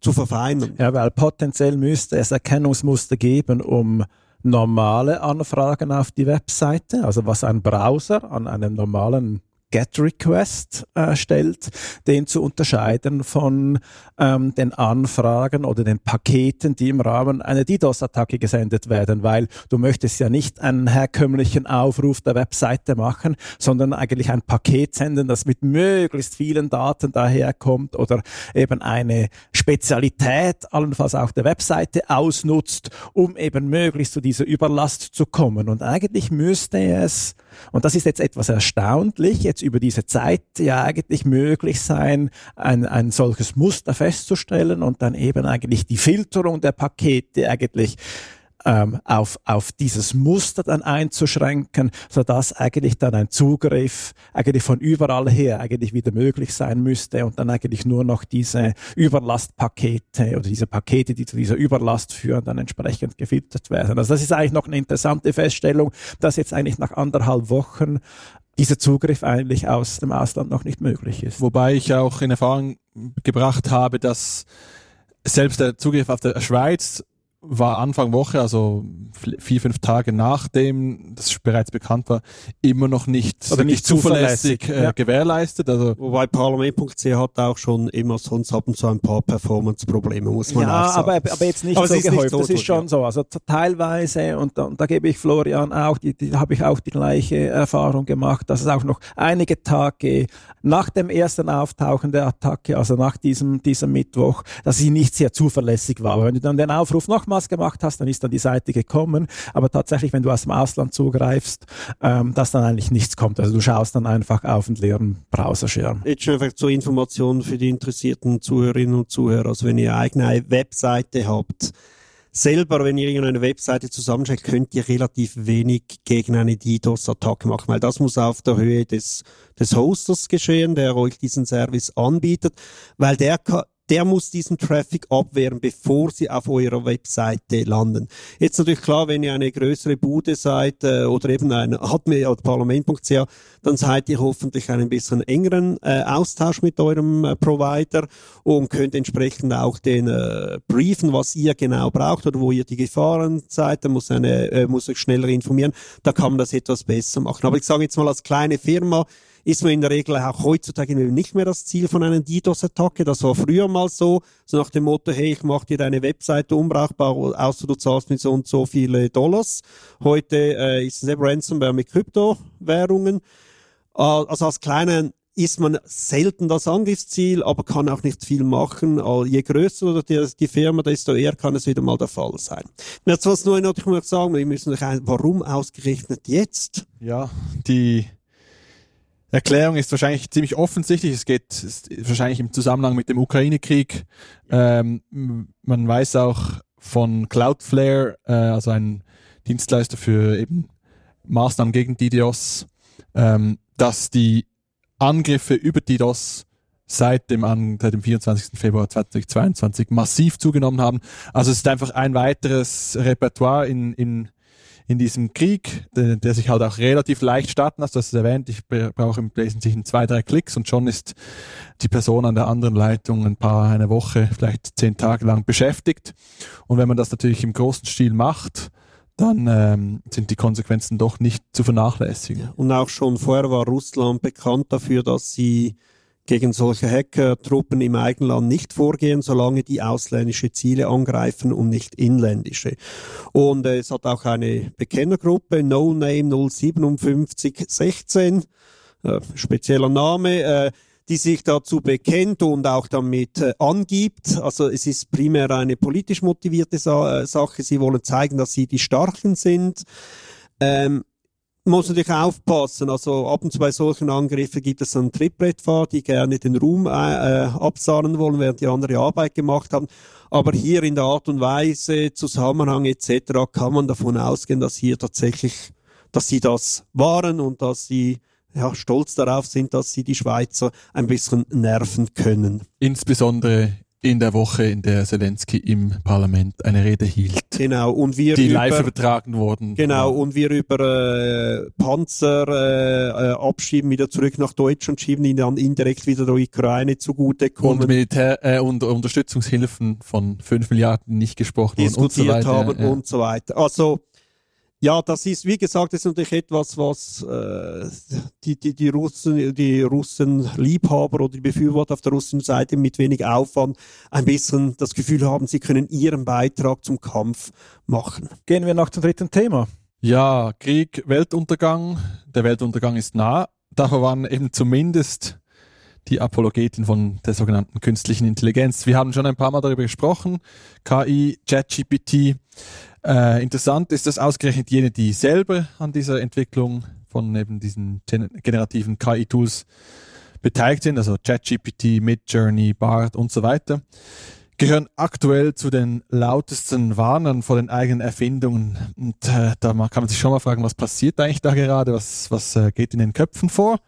zu verfeinern. Ja, weil potenziell müsste es Erkennungsmuster geben, um normale Anfragen auf die Webseite, also was ein Browser an einem normalen GET-Request äh, stellt, den zu unterscheiden von ähm, den Anfragen oder den Paketen, die im Rahmen einer DDoS-Attacke gesendet werden, weil du möchtest ja nicht einen herkömmlichen Aufruf der Webseite machen, sondern eigentlich ein Paket senden, das mit möglichst vielen Daten daherkommt oder eben eine Spezialität, allenfalls auch der Webseite ausnutzt, um eben möglichst zu dieser Überlast zu kommen. Und eigentlich müsste es, und das ist jetzt etwas erstaunlich, jetzt über diese Zeit ja eigentlich möglich sein, ein, ein solches Muster festzustellen und dann eben eigentlich die Filterung der Pakete eigentlich ähm, auf, auf dieses Muster dann einzuschränken, so dass eigentlich dann ein Zugriff eigentlich von überall her eigentlich wieder möglich sein müsste und dann eigentlich nur noch diese Überlastpakete oder diese Pakete, die zu dieser Überlast führen, dann entsprechend gefiltert werden. Also das ist eigentlich noch eine interessante Feststellung, dass jetzt eigentlich nach anderthalb Wochen dieser Zugriff eigentlich aus dem Ausland noch nicht möglich ist. Wobei ich auch in Erfahrung gebracht habe, dass selbst der Zugriff auf der Schweiz war Anfang Woche, also vier, fünf Tage nachdem das bereits bekannt war, immer noch nicht, Oder nicht zuverlässig, zuverlässig äh, ja. gewährleistet. Also Wobei Parlament.ch hat auch schon immer sonst haben so ein paar Performance-Probleme, muss man ja, auch sagen. Aber, aber jetzt nicht aber so gehäuft, nicht so das ist schon ja. so. Also teilweise, und da, und da gebe ich Florian auch, die, die habe ich auch die gleiche Erfahrung gemacht, dass es auch noch einige Tage nach dem ersten Auftauchen der Attacke, also nach diesem, diesem Mittwoch, dass sie nicht sehr zuverlässig war. Aber wenn du dann den Aufruf nochmal nochmals gemacht hast, dann ist dann die Seite gekommen. Aber tatsächlich, wenn du aus dem Ausland zugreifst, ähm, dass dann eigentlich nichts kommt. Also du schaust dann einfach auf einen leeren Browserschirm. Jetzt schon einfach zur Information für die interessierten Zuhörerinnen und Zuhörer. Also wenn ihr eigene Webseite habt, selber, wenn ihr irgendeine Webseite zusammenstellt, könnt ihr relativ wenig gegen eine DDoS-Attacke machen, weil das muss auf der Höhe des, des Hosters geschehen, der euch diesen Service anbietet, weil der, der muss diesen Traffic abwehren, bevor sie auf eurer Webseite landen. Jetzt natürlich klar, wenn ihr eine größere Bude seid äh, oder eben ein Admin oder Parlament.ch, dann seid ihr hoffentlich einen bisschen engeren äh, Austausch mit eurem äh, Provider und könnt entsprechend auch den äh, briefen, was ihr genau braucht oder wo ihr die Gefahren seid. Da muss eine äh, muss euch schneller informieren. Da kann man das etwas besser machen. Aber ich sage jetzt mal als kleine Firma ist man in der Regel auch heutzutage nicht mehr das Ziel von einer DDoS-Attacke. Das war früher mal so, so nach dem Motto, hey, ich mache dir deine Webseite unbrauchbar, außer du zahlst mir so und so viele Dollars. Heute äh, ist es eben Ransomware mit Kryptowährungen. Äh, also als kleiner ist man selten das Angriffsziel, aber kann auch nicht viel machen. Äh, je größer die, die Firma, desto eher kann es wieder mal der Fall sein. Jetzt was nur noch ich sagen, wir müssen warum ausgerechnet jetzt? Ja, die Erklärung ist wahrscheinlich ziemlich offensichtlich. Es geht wahrscheinlich im Zusammenhang mit dem Ukraine-Krieg. Ähm, man weiß auch von Cloudflare, äh, also ein Dienstleister für eben Maßnahmen gegen DDoS, ähm, dass die Angriffe über DDoS seit dem, an, seit dem 24. Februar 2022 massiv zugenommen haben. Also es ist einfach ein weiteres Repertoire in, in in diesem Krieg, der, der, sich halt auch relativ leicht starten lässt. Das ist erwähnt, ich brauche im Wesentlichen zwei, drei Klicks und schon ist die Person an der anderen Leitung ein paar, eine Woche, vielleicht zehn Tage lang beschäftigt. Und wenn man das natürlich im großen Stil macht, dann ähm, sind die Konsequenzen doch nicht zu vernachlässigen. Und auch schon vorher war Russland bekannt dafür, dass sie gegen solche Hackertruppen im Eigenland nicht vorgehen, solange die ausländische Ziele angreifen und nicht inländische. Und äh, es hat auch eine Bekennergruppe, No Name 05716, äh, spezieller Name, äh, die sich dazu bekennt und auch damit äh, angibt. Also es ist primär eine politisch motivierte Sa äh, Sache. Sie wollen zeigen, dass sie die Starken sind. Ähm, muss natürlich aufpassen. Also ab und zu bei solchen Angriffen gibt es einen Trittbrettfahrer, die gerne den Ruhm äh, äh, absahnen wollen, während die andere Arbeit gemacht haben. Aber hier in der Art und Weise, Zusammenhang etc. kann man davon ausgehen, dass hier tatsächlich, dass sie das waren und dass sie ja, stolz darauf sind, dass sie die Schweizer ein bisschen nerven können. Insbesondere in der Woche, in der Zelensky im Parlament eine Rede hielt. Genau, und wir die über, live übertragen wurden. Genau, und wir über äh, Panzer äh, äh, abschieben, wieder zurück nach Deutschland schieben, ihn dann indirekt wieder der Ukraine zugutekommen. Und Militär äh, und Unterstützungshilfen von 5 Milliarden nicht gesprochen wurden und so weiter. haben ja. und so weiter. Also ja, das ist, wie gesagt, das ist natürlich etwas, was äh, die, die, die Russen, die Russen Liebhaber oder die Befürworter auf der russischen Seite mit wenig Aufwand ein bisschen das Gefühl haben, sie können ihren Beitrag zum Kampf machen. Gehen wir noch zum dritten Thema. Ja, Krieg, Weltuntergang. Der Weltuntergang ist nah. Davor waren eben zumindest die Apologetin von der sogenannten künstlichen Intelligenz. Wir haben schon ein paar Mal darüber gesprochen. KI, ChatGPT. Äh, interessant ist, dass ausgerechnet jene, die selber an dieser Entwicklung von eben diesen generativen KI-Tools beteiligt sind, also ChatGPT, Midjourney, BART und so weiter, gehören aktuell zu den lautesten Warnern vor den eigenen Erfindungen. Und äh, da kann man sich schon mal fragen, was passiert eigentlich da gerade, was, was äh, geht in den Köpfen vor.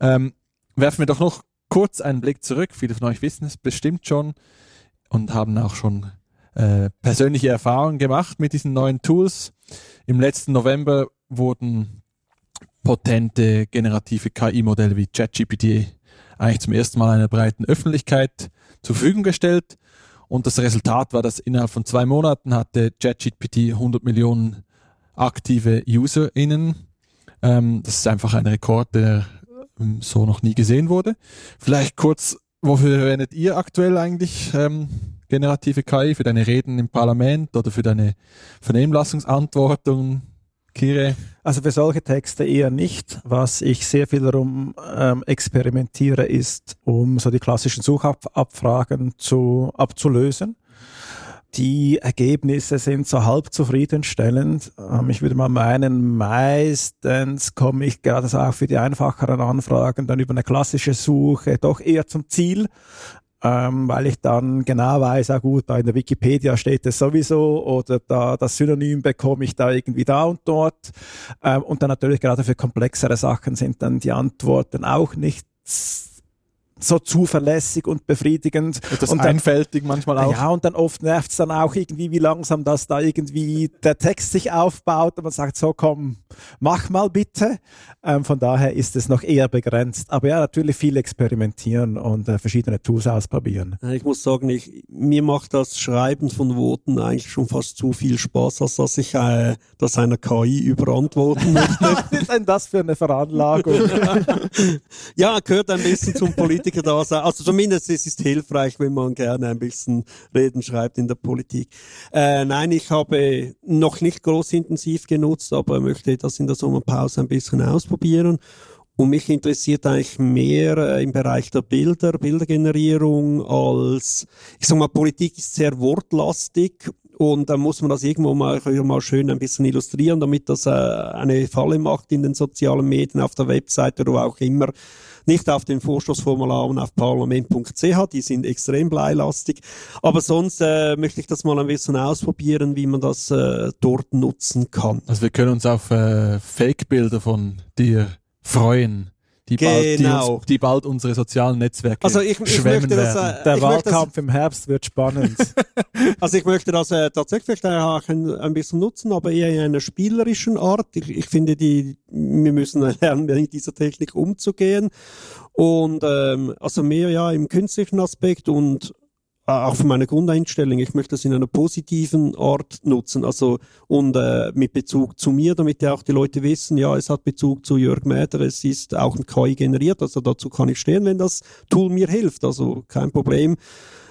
Ähm, werfen wir doch noch kurz einen Blick zurück. Viele von euch wissen es bestimmt schon und haben auch schon äh, persönliche Erfahrungen gemacht mit diesen neuen Tools. Im letzten November wurden potente generative KI-Modelle wie ChatGPT eigentlich zum ersten Mal einer breiten Öffentlichkeit zur Verfügung gestellt. Und das Resultat war, dass innerhalb von zwei Monaten hatte ChatGPT 100 Millionen aktive UserInnen. Ähm, das ist einfach ein Rekord, der ähm, so noch nie gesehen wurde. Vielleicht kurz, wofür verwendet ihr aktuell eigentlich ähm, generative KI für deine Reden im Parlament oder für deine Vernehmlassungsantwortung, Kire? Also für solche Texte eher nicht. Was ich sehr viel darum ähm, experimentiere, ist, um so die klassischen Suchabfragen zu, abzulösen. Die Ergebnisse sind so halb zufriedenstellend. Ähm, ich würde mal meinen, meistens komme ich gerade auch für die einfacheren Anfragen dann über eine klassische Suche doch eher zum Ziel ähm, weil ich dann genau weiß, ah gut, da in der Wikipedia steht es sowieso oder da das Synonym bekomme ich da irgendwie da und dort. Ähm, und dann natürlich gerade für komplexere Sachen sind dann die Antworten auch nicht so zuverlässig und befriedigend. Etwas und dann, einfältig manchmal auch. Ja, und dann oft nervt es dann auch irgendwie, wie langsam das da irgendwie der Text sich aufbaut und man sagt, so komm, mach mal bitte. Ähm, von daher ist es noch eher begrenzt. Aber ja, natürlich viel experimentieren und äh, verschiedene Tools ausprobieren. Ich muss sagen, ich, mir macht das Schreiben von Worten eigentlich schon fast zu viel Spaß, als dass ich äh, das einer KI überantworten möchte. Was ist denn das für eine Veranlagung? ja, gehört ein bisschen zum Politiker da sein. Also zumindest es ist hilfreich, wenn man gerne ein bisschen Reden schreibt in der Politik. Äh, nein, ich habe noch nicht groß intensiv genutzt, aber möchte das in der Sommerpause ein bisschen ausprobieren. Und mich interessiert eigentlich mehr äh, im Bereich der Bilder, Bildergenerierung als, ich sag mal, Politik ist sehr wortlastig und da muss man das irgendwo mal, mal schön ein bisschen illustrieren, damit das äh, eine Falle macht in den sozialen Medien, auf der Webseite oder wo auch immer. Nicht auf den Vorstoßformularen auf parlament.ch, die sind extrem bleilastig. Aber sonst äh, möchte ich das mal ein bisschen ausprobieren, wie man das äh, dort nutzen kann. Also wir können uns auf äh, Fake-Bilder von dir freuen. Die, genau. bald, die, uns, die bald unsere sozialen Netzwerke also ich, ich schwemmen möchte das, werden. äh, Der ich möchte Wahlkampf im Herbst wird spannend. Also ich möchte das äh, tatsächlich auch ein, ein bisschen nutzen, aber eher in einer spielerischen Art. Ich, ich finde, die, wir müssen lernen, mit dieser Technik umzugehen. Und ähm, also mehr ja im künstlichen Aspekt und auch für meine Grundeinstellung, ich möchte das in einer positiven Art nutzen, also und äh, mit Bezug zu mir, damit ja auch die Leute wissen, ja, es hat Bezug zu Jörg Mäder, es ist auch ein KI generiert, also dazu kann ich stehen, wenn das Tool mir hilft, also kein Problem.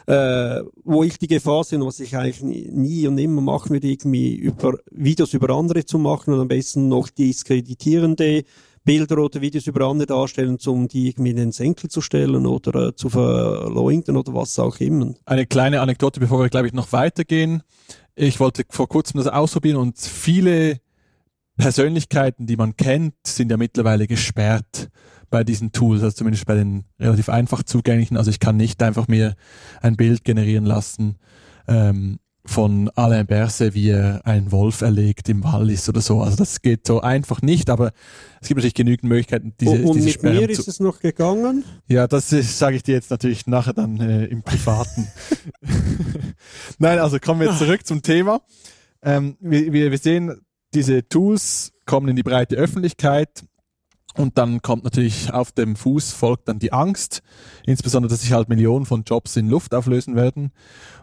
Äh, wo ich die Gefahr sehe, was ich eigentlich nie, nie und immer machen würde, irgendwie über Videos über andere zu machen und am besten noch diskreditierende Bilder oder Videos über andere darstellen, um die irgendwie in den Senkel zu stellen oder äh, zu verleugnen oder was auch immer. Eine kleine Anekdote, bevor wir, glaube ich, noch weitergehen. Ich wollte vor kurzem das ausprobieren und viele Persönlichkeiten, die man kennt, sind ja mittlerweile gesperrt bei diesen Tools, also zumindest bei den relativ einfach zugänglichen. Also ich kann nicht einfach mir ein Bild generieren lassen ähm, von Alain Berset, wie er einen Wolf erlegt im Wallis oder so. Also das geht so einfach nicht, aber es gibt natürlich genügend Möglichkeiten, diese, und diese mit Sperren mir zu... ist es noch gegangen. Ja, das sage ich dir jetzt natürlich nachher dann äh, im Privaten. Nein, also kommen wir jetzt zurück zum Thema. Ähm, wir, wir sehen, diese Tools kommen in die breite Öffentlichkeit und dann kommt natürlich auf dem Fuß folgt dann die Angst, insbesondere, dass sich halt Millionen von Jobs in Luft auflösen werden.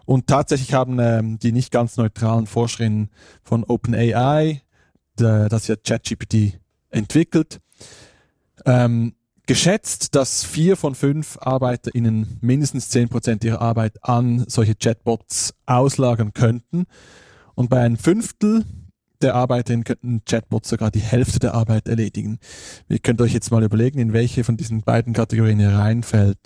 Und tatsächlich haben ähm, die nicht ganz neutralen Forscherinnen von OpenAI, das ja ChatGPT entwickelt, ähm, geschätzt, dass vier von fünf ArbeiterInnen mindestens zehn Prozent ihrer Arbeit an solche Chatbots auslagern könnten. Und bei einem Fünftel der Arbeiterinnen könnten Chatbots sogar die Hälfte der Arbeit erledigen. Ihr könnt euch jetzt mal überlegen, in welche von diesen beiden Kategorien ihr reinfällt.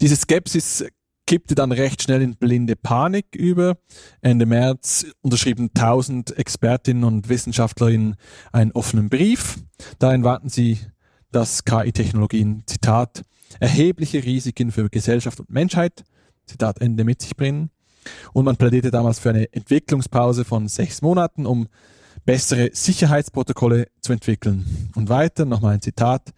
Diese Skepsis kippte dann recht schnell in blinde Panik über. Ende März unterschrieben 1000 Expertinnen und Wissenschaftlerinnen einen offenen Brief. Darin warten sie, dass KI-Technologien, Zitat, erhebliche Risiken für Gesellschaft und Menschheit, Zitat Ende, mit sich bringen. Und man plädierte damals für eine Entwicklungspause von sechs Monaten, um bessere Sicherheitsprotokolle zu entwickeln. Und weiter nochmal ein Zitat.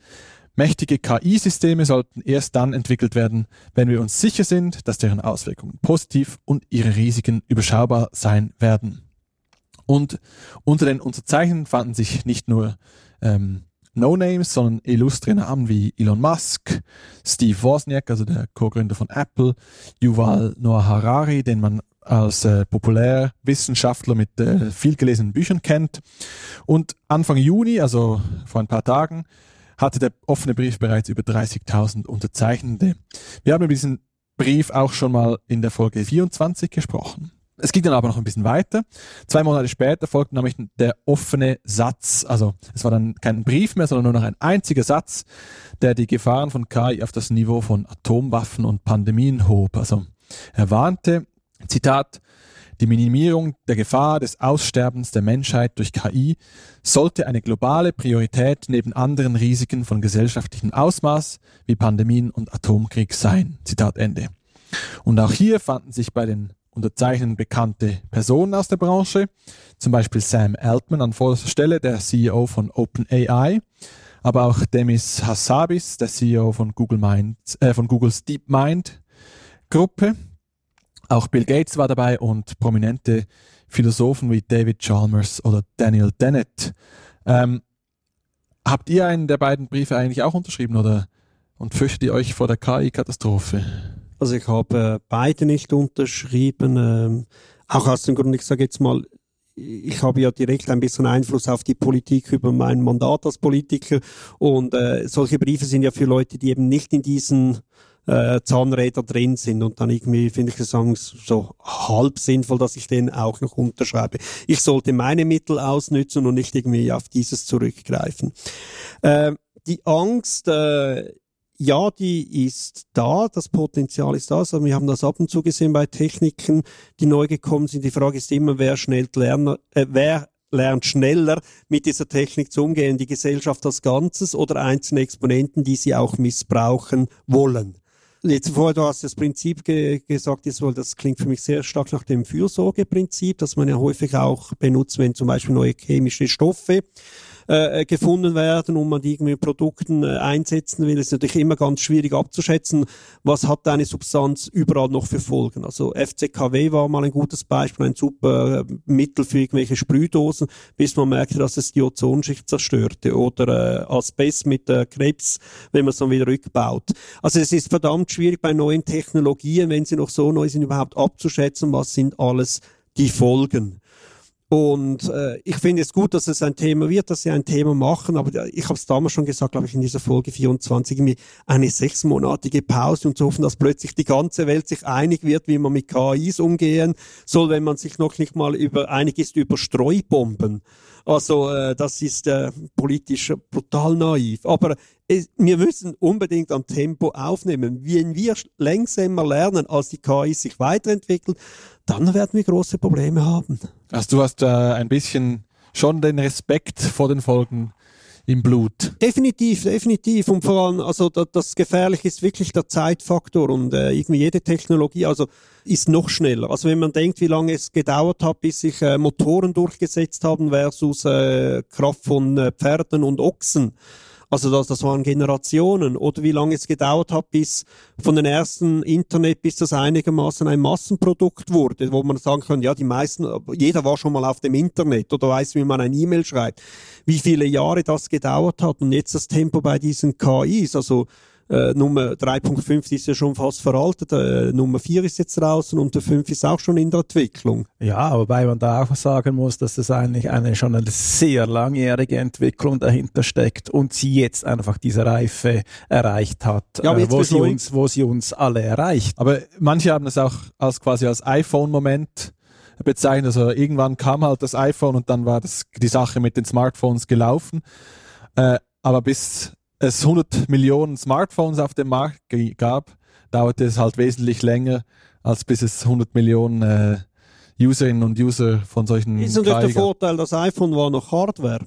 Mächtige KI-Systeme sollten erst dann entwickelt werden, wenn wir uns sicher sind, dass deren Auswirkungen positiv und ihre Risiken überschaubar sein werden. Und unter den Unterzeichnern fanden sich nicht nur ähm, No-Names, sondern illustre Namen wie Elon Musk, Steve Wozniak, also der Co-Gründer von Apple, Yuval Noah Harari, den man als äh, Populärwissenschaftler mit äh, viel gelesenen Büchern kennt. Und Anfang Juni, also vor ein paar Tagen, hatte der offene Brief bereits über 30.000 Unterzeichnende. Wir haben über diesen Brief auch schon mal in der Folge 24 gesprochen. Es ging dann aber noch ein bisschen weiter. Zwei Monate später folgte nämlich der offene Satz. Also es war dann kein Brief mehr, sondern nur noch ein einziger Satz, der die Gefahren von KI auf das Niveau von Atomwaffen und Pandemien hob. Also er warnte, Zitat, die Minimierung der Gefahr des Aussterbens der Menschheit durch KI sollte eine globale Priorität neben anderen Risiken von gesellschaftlichem Ausmaß wie Pandemien und Atomkrieg sein. Zitat Ende. Und auch hier fanden sich bei den Unterzeichnen bekannte Personen aus der Branche, zum Beispiel Sam Altman an vorderster Stelle, der CEO von OpenAI, aber auch Demis Hassabis, der CEO von Google Mind, äh, von Googles DeepMind Gruppe. Auch Bill Gates war dabei und prominente Philosophen wie David Chalmers oder Daniel Dennett. Ähm, habt ihr einen der beiden Briefe eigentlich auch unterschrieben oder und fürchtet ihr euch vor der KI-Katastrophe? Also ich habe äh, beide nicht unterschrieben, ähm, auch aus dem Grund, ich sage jetzt mal, ich habe ja direkt ein bisschen Einfluss auf die Politik über mein Mandat als Politiker und äh, solche Briefe sind ja für Leute, die eben nicht in diesen äh, Zahnräder drin sind und dann irgendwie finde ich es so halb sinnvoll, dass ich den auch noch unterschreibe. Ich sollte meine Mittel ausnützen und nicht irgendwie auf dieses zurückgreifen. Äh, die Angst, äh, ja, die ist da, das Potenzial ist da. Also wir haben das ab und zu gesehen bei Techniken, die neu gekommen sind. Die Frage ist immer, wer schnell lernt, äh, wer lernt schneller mit dieser Technik zu umgehen, die Gesellschaft als Ganzes oder einzelne Exponenten, die sie auch missbrauchen wollen. Jetzt vorher, du hast das Prinzip ge gesagt, das klingt für mich sehr stark nach dem Fürsorgeprinzip, das man ja häufig auch benutzt, wenn zum Beispiel neue chemische Stoffe äh, gefunden werden und man die irgendwie in Produkten äh, einsetzen will, ist natürlich immer ganz schwierig abzuschätzen, was hat eine Substanz überall noch für Folgen. Also FCKW war mal ein gutes Beispiel, ein super äh, Mittel für irgendwelche Sprühdosen, bis man merkte, dass es die Ozonschicht zerstörte oder äh, Asbest mit äh, Krebs, wenn man es dann wieder rückbaut. Also es ist verdammt schwierig bei neuen Technologien, wenn sie noch so neu sind, überhaupt abzuschätzen, was sind alles die Folgen. Und äh, ich finde es gut, dass es ein Thema wird, dass sie ein Thema machen, aber ich habe es damals schon gesagt, glaube ich, in dieser Folge 24, irgendwie eine sechsmonatige Pause und zu hoffen, dass plötzlich die ganze Welt sich einig wird, wie man mit KIs umgehen soll, wenn man sich noch nicht mal über einig ist über Streubomben. Also äh, das ist äh, politisch brutal naiv. Aber es, wir müssen unbedingt am Tempo aufnehmen. Wenn wir längsamer lernen, als die KIs sich weiterentwickeln, dann werden wir große Probleme haben. Also du hast äh, ein bisschen schon den Respekt vor den Folgen im Blut. Definitiv, definitiv. Und vor allem, also das, das Gefährliche ist wirklich der Zeitfaktor und äh, irgendwie jede Technologie, also ist noch schneller. Also wenn man denkt, wie lange es gedauert hat, bis sich äh, Motoren durchgesetzt haben versus äh, Kraft von äh, Pferden und Ochsen. Also das, das waren Generationen. Oder wie lange es gedauert hat, bis von den ersten Internet, bis das einigermaßen ein Massenprodukt wurde, wo man sagen kann, ja, die meisten, jeder war schon mal auf dem Internet oder weiß, wie man ein E-Mail schreibt. Wie viele Jahre das gedauert hat und jetzt das Tempo bei diesen KIs, also äh, Nummer 3.5 ist ja schon fast veraltet, äh, Nummer 4 ist jetzt draußen und der 5 ist auch schon in der Entwicklung. Ja, wobei man da auch sagen muss, dass es eigentlich eine schon eine sehr langjährige Entwicklung dahinter steckt und sie jetzt einfach diese Reife erreicht hat, ja, äh, wo, sie uns, wo sie uns alle erreicht. Aber manche haben es auch als quasi als iPhone-Moment bezeichnet. Also irgendwann kam halt das iPhone und dann war das die Sache mit den Smartphones gelaufen. Äh, aber bis es 100 Millionen Smartphones auf dem Markt gab, dauerte es halt wesentlich länger, als bis es 100 Millionen äh, Userinnen und User von solchen. Ist natürlich der Vorteil, das iPhone war noch Hardware.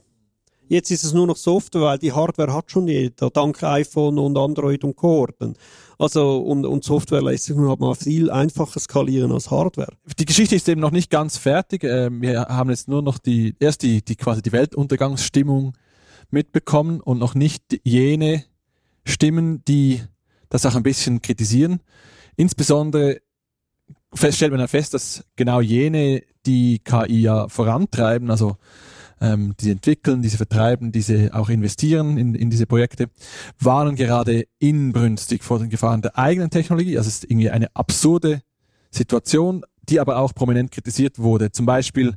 Jetzt ist es nur noch Software, weil die Hardware hat schon jeder, dank iPhone und Android und Corden. Also, und, und Software lässt sich nun halt mal viel einfacher skalieren als Hardware. Die Geschichte ist eben noch nicht ganz fertig. Ähm, wir haben jetzt nur noch die, erst die, die quasi die Weltuntergangsstimmung mitbekommen und noch nicht jene Stimmen, die das auch ein bisschen kritisieren. Insbesondere stellt man ja fest, dass genau jene, die KI ja vorantreiben, also ähm, die entwickeln, diese vertreiben, diese auch investieren in, in diese Projekte, warnen gerade inbrünstig vor den Gefahren der eigenen Technologie. Also es ist irgendwie eine absurde Situation, die aber auch prominent kritisiert wurde. Zum Beispiel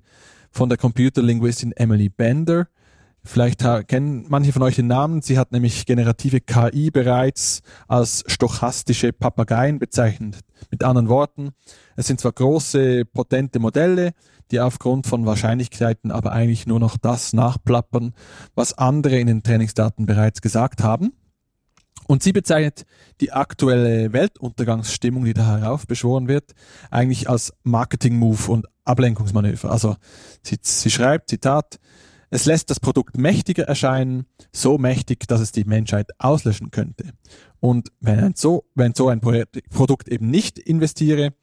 von der Computerlinguistin Emily Bender, Vielleicht kennen manche von euch den Namen. Sie hat nämlich generative KI bereits als stochastische Papageien bezeichnet. Mit anderen Worten, es sind zwar große, potente Modelle, die aufgrund von Wahrscheinlichkeiten aber eigentlich nur noch das nachplappern, was andere in den Trainingsdaten bereits gesagt haben. Und sie bezeichnet die aktuelle Weltuntergangsstimmung, die da heraufbeschworen wird, eigentlich als Marketing-Move und Ablenkungsmanöver. Also sie, sie schreibt, Zitat, es lässt das Produkt mächtiger erscheinen, so mächtig, dass es die Menschheit auslöschen könnte. Und wenn ein so, wenn so ein Produkt eben nicht investiere,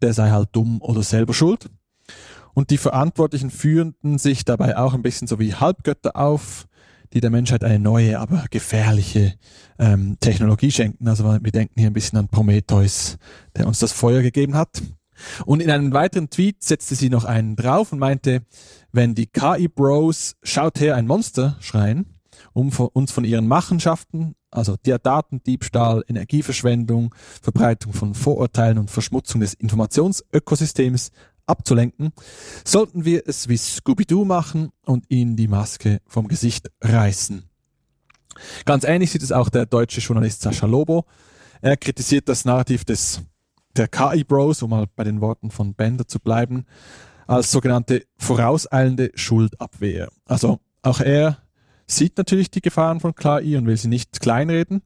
der sei halt dumm oder selber schuld. Und die Verantwortlichen führten sich dabei auch ein bisschen so wie Halbgötter auf, die der Menschheit eine neue, aber gefährliche ähm, Technologie schenken. Also wir denken hier ein bisschen an Prometheus, der uns das Feuer gegeben hat. Und in einem weiteren Tweet setzte sie noch einen drauf und meinte, wenn die KI-Bros schaut her ein Monster schreien, um uns von ihren Machenschaften, also der Datendiebstahl, Energieverschwendung, Verbreitung von Vorurteilen und Verschmutzung des Informationsökosystems abzulenken, sollten wir es wie Scooby-Doo machen und ihnen die Maske vom Gesicht reißen. Ganz ähnlich sieht es auch der deutsche Journalist Sascha Lobo. Er kritisiert das Narrativ des, der KI-Bros, um mal bei den Worten von Bender zu bleiben, als sogenannte vorauseilende Schuldabwehr. Also auch er sieht natürlich die Gefahren von KI und will sie nicht kleinreden.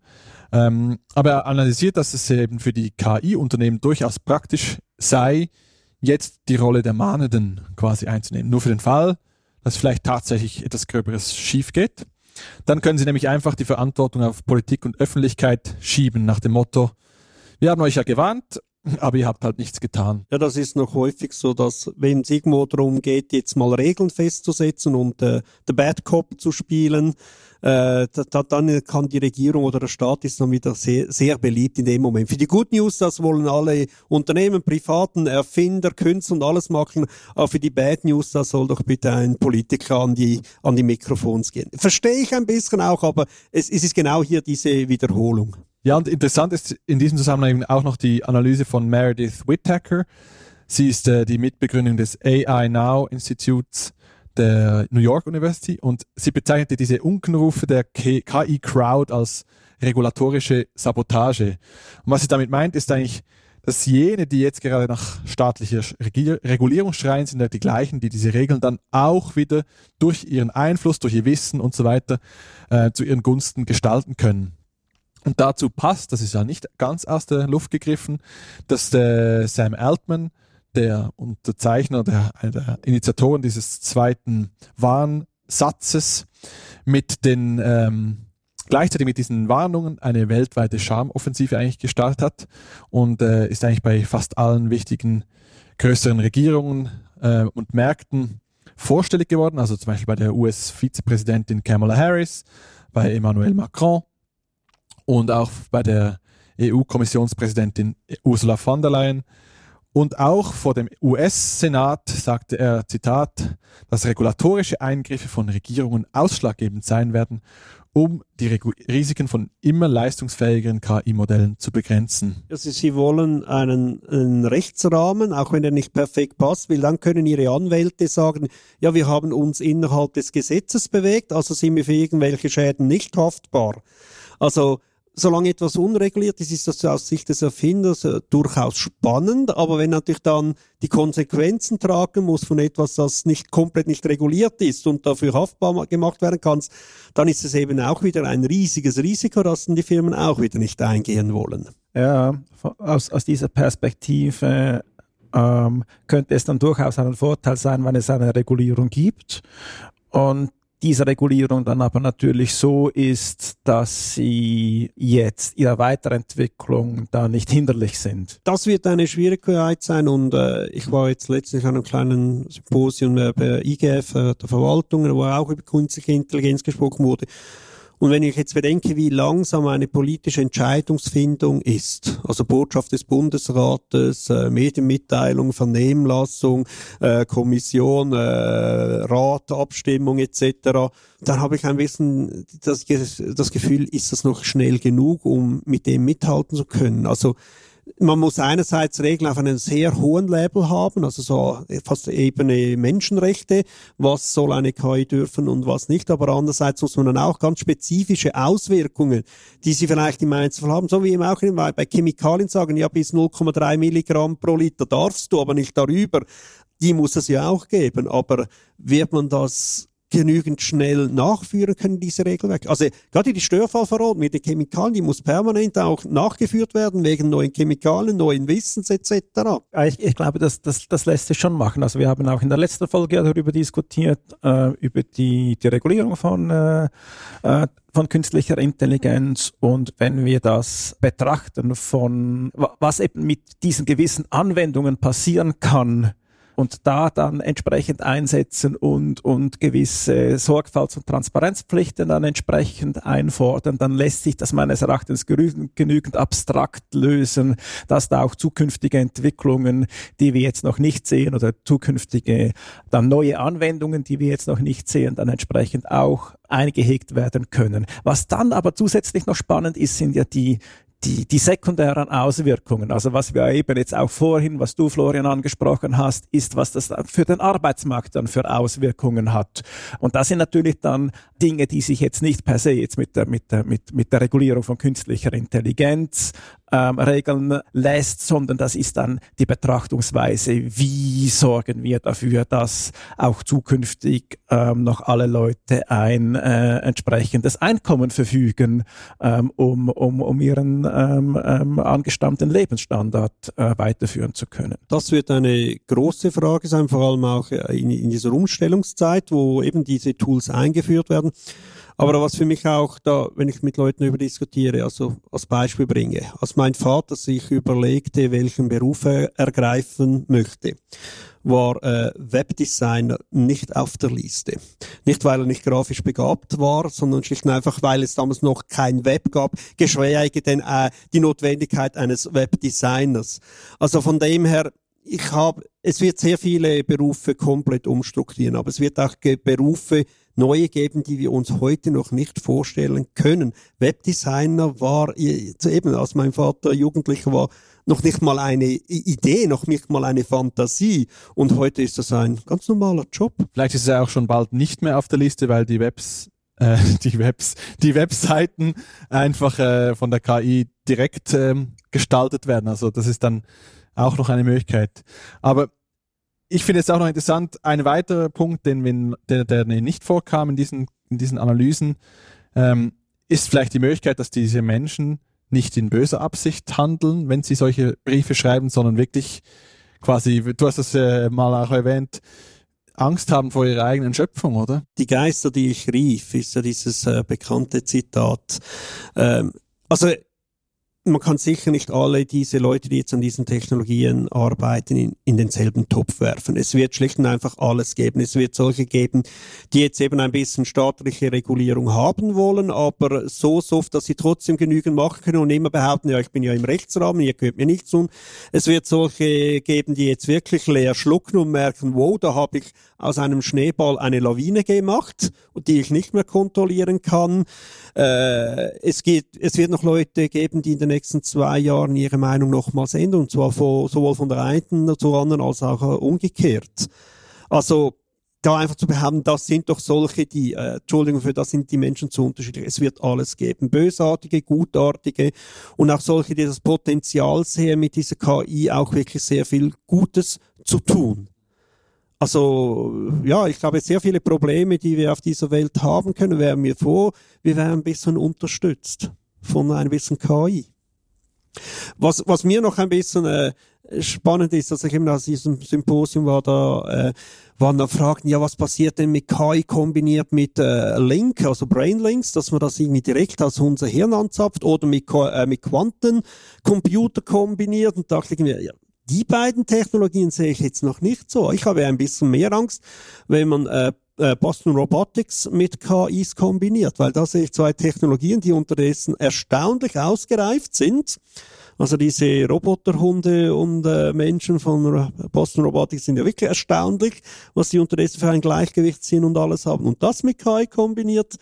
Ähm, aber er analysiert, dass es eben für die KI-Unternehmen durchaus praktisch sei, jetzt die Rolle der Mahnenden quasi einzunehmen. Nur für den Fall, dass vielleicht tatsächlich etwas Gröberes schief geht. Dann können sie nämlich einfach die Verantwortung auf Politik und Öffentlichkeit schieben nach dem Motto, wir haben euch ja gewarnt, aber ihr habt halt nichts getan. Ja, das ist noch häufig so, dass wenn es irgendwo darum geht, jetzt mal Regeln festzusetzen und äh, der Bad Cop zu spielen, äh, da, dann kann die Regierung oder der Staat ist dann wieder sehr, sehr beliebt in dem Moment. Für die Good News, das wollen alle Unternehmen, Privaten, Erfinder, Künstler und alles machen, aber für die Bad News, da soll doch bitte ein Politiker an die, an die Mikrofons gehen. Verstehe ich ein bisschen auch, aber es, es ist genau hier diese Wiederholung. Ja, und interessant ist in diesem Zusammenhang auch noch die Analyse von Meredith Whittaker. Sie ist äh, die Mitbegründung des AI Now Instituts der New York University und sie bezeichnete diese Unkenrufe der KI-Crowd als regulatorische Sabotage. Und was sie damit meint, ist eigentlich, dass jene, die jetzt gerade nach staatlicher Regulierung schreien, sind ja die gleichen, die diese Regeln dann auch wieder durch ihren Einfluss, durch ihr Wissen und so weiter äh, zu ihren Gunsten gestalten können. Und dazu passt, das ist ja nicht ganz aus der Luft gegriffen, dass der Sam Altman, der Unterzeichner, der, der Initiatoren dieses zweiten Warnsatzes, mit den ähm, gleichzeitig mit diesen Warnungen eine weltweite Schamoffensive eigentlich gestartet hat und äh, ist eigentlich bei fast allen wichtigen größeren Regierungen äh, und Märkten vorstellig geworden, also zum Beispiel bei der US-Vizepräsidentin Kamala Harris, bei Emmanuel Macron und auch bei der EU-Kommissionspräsidentin Ursula von der Leyen. Und auch vor dem US-Senat sagte er, Zitat, dass regulatorische Eingriffe von Regierungen ausschlaggebend sein werden, um die Risiken von immer leistungsfähigeren KI-Modellen zu begrenzen. Also Sie wollen einen, einen, Rechtsrahmen, auch wenn er nicht perfekt passt, weil dann können Ihre Anwälte sagen, ja, wir haben uns innerhalb des Gesetzes bewegt, also sind wir für irgendwelche Schäden nicht haftbar. Also solange etwas unreguliert ist, ist das aus Sicht des Erfinders äh, durchaus spannend, aber wenn natürlich dann die Konsequenzen tragen muss von etwas, das nicht komplett nicht reguliert ist und dafür haftbar gemacht werden kann, dann ist es eben auch wieder ein riesiges Risiko, das dann die Firmen auch wieder nicht eingehen wollen. Ja, aus, aus dieser Perspektive ähm, könnte es dann durchaus ein Vorteil sein, wenn es eine Regulierung gibt. Und diese Regulierung dann aber natürlich so ist, dass sie jetzt ihrer Weiterentwicklung da nicht hinderlich sind. Das wird eine Schwierigkeit sein und äh, ich war jetzt letztlich an einem kleinen Symposium äh, bei IGF, äh, der Verwaltung, wo auch über künstliche Intelligenz gesprochen wurde. Und wenn ich jetzt bedenke, wie langsam eine politische Entscheidungsfindung ist, also Botschaft des Bundesrates, äh, Medienmitteilung, Vernehmlassung, äh, Kommission, äh, Rat, Abstimmung etc., dann habe ich ein bisschen das, das Gefühl, ist das noch schnell genug, um mit dem mithalten zu können. Also man muss einerseits Regeln auf einem sehr hohen Level haben, also so fast Ebene Menschenrechte, was soll eine KI dürfen und was nicht, aber andererseits muss man dann auch ganz spezifische Auswirkungen, die sie vielleicht im Einzelfall haben, so wie eben auch bei Chemikalien sagen, ja bis 0,3 Milligramm pro Liter darfst du, aber nicht darüber, die muss es ja auch geben, aber wird man das genügend schnell nachführen können, diese Regelwerke. Also gerade die Störfallverordnung mit den Chemikalien, die muss permanent auch nachgeführt werden wegen neuen Chemikalien, neuen Wissens etc. Ich, ich glaube, das, das, das lässt sich schon machen. Also wir haben auch in der letzten Folge darüber diskutiert, äh, über die, die Regulierung von, äh, äh von künstlicher Intelligenz und wenn wir das betrachten von was eben mit diesen gewissen Anwendungen passieren kann, und da dann entsprechend einsetzen und, und gewisse Sorgfalts- und Transparenzpflichten dann entsprechend einfordern, dann lässt sich das meines Erachtens genügend abstrakt lösen, dass da auch zukünftige Entwicklungen, die wir jetzt noch nicht sehen oder zukünftige dann neue Anwendungen, die wir jetzt noch nicht sehen, dann entsprechend auch eingehegt werden können. Was dann aber zusätzlich noch spannend ist, sind ja die, die, die sekundären Auswirkungen, also was wir eben jetzt auch vorhin, was du Florian angesprochen hast, ist, was das für den Arbeitsmarkt dann für Auswirkungen hat. Und das sind natürlich dann Dinge, die sich jetzt nicht per se jetzt mit der, mit der, mit, mit der Regulierung von künstlicher Intelligenz ähm, regeln lässt, sondern das ist dann die Betrachtungsweise, wie sorgen wir dafür, dass auch zukünftig ähm, noch alle Leute ein äh, entsprechendes Einkommen verfügen, ähm, um, um, um ihren ähm, ähm, angestammten Lebensstandard äh, weiterführen zu können. Das wird eine große Frage sein, vor allem auch in, in dieser Umstellungszeit, wo eben diese Tools eingeführt werden. Aber was für mich auch da, wenn ich mit Leuten über diskutiere, also als Beispiel bringe, als mein Vater sich überlegte, welchen Beruf er ergreifen möchte, war äh, Webdesigner nicht auf der Liste. Nicht, weil er nicht grafisch begabt war, sondern schlicht und einfach, weil es damals noch kein Web gab, geschweige denn äh, die Notwendigkeit eines Webdesigners. Also von dem her, ich habe, es wird sehr viele Berufe komplett umstrukturieren, aber es wird auch Berufe neue geben, die wir uns heute noch nicht vorstellen können. Webdesigner war eben, als mein Vater Jugendlicher war, noch nicht mal eine Idee, noch nicht mal eine Fantasie. Und heute ist das ein ganz normaler Job. Vielleicht ist er auch schon bald nicht mehr auf der Liste, weil die Webs, äh, die Webs, die Webseiten einfach äh, von der KI direkt ähm, gestaltet werden. Also das ist dann auch noch eine Möglichkeit. Aber ich finde es auch noch interessant, ein weiterer Punkt, den wir, der, der nicht vorkam in diesen, in diesen Analysen, ähm, ist vielleicht die Möglichkeit, dass diese Menschen nicht in böser Absicht handeln, wenn sie solche Briefe schreiben, sondern wirklich quasi, du hast es äh, mal auch erwähnt, Angst haben vor ihrer eigenen Schöpfung, oder? Die Geister, die ich rief, ist ja dieses äh, bekannte Zitat. Ähm, also man kann sicher nicht alle diese Leute, die jetzt an diesen Technologien arbeiten, in, in denselben Topf werfen. Es wird schlicht und einfach alles geben. Es wird solche geben, die jetzt eben ein bisschen staatliche Regulierung haben wollen, aber so soft, dass sie trotzdem genügend machen können und immer behaupten, ja, ich bin ja im Rechtsrahmen, ihr gehört mir nichts um. Es wird solche geben, die jetzt wirklich leer schlucken und merken, wow, da habe ich aus einem Schneeball eine Lawine gemacht, die ich nicht mehr kontrollieren kann. Äh, es, geht, es wird noch Leute geben, die in den nächsten zwei Jahren ihre Meinung nochmals ändern, und zwar von, sowohl von der einen zur anderen als auch äh, umgekehrt. Also da einfach zu behaupten, das sind doch solche, die, äh, Entschuldigung für das sind die Menschen zu unterschiedlich. Es wird alles geben. Bösartige, gutartige und auch solche, die das Potenzial sehen, mit dieser KI auch wirklich sehr viel Gutes zu tun. Also ja, ich glaube, sehr viele Probleme, die wir auf dieser Welt haben können, wären wir vor, wir wären ein bisschen unterstützt von ein bisschen KI. Was, was mir noch ein bisschen äh, spannend ist, dass ich eben aus diesem Symposium war, da äh, waren da Fragen, ja, was passiert denn mit KI kombiniert mit äh, Link, also Brainlinks, dass man das irgendwie direkt aus unser Hirn anzapft oder mit, äh, mit Quantencomputer kombiniert und da dachte ich mir, ja, die beiden Technologien sehe ich jetzt noch nicht so. Ich habe ein bisschen mehr Angst, wenn man äh, äh Boston Robotics mit KIs kombiniert, weil da sehe ich zwei Technologien, die unterdessen erstaunlich ausgereift sind. Also diese Roboterhunde und äh, Menschen von Boston Robotics sind ja wirklich erstaunlich, was sie unterdessen für ein Gleichgewicht sind und alles haben. Und das mit KI kombiniert,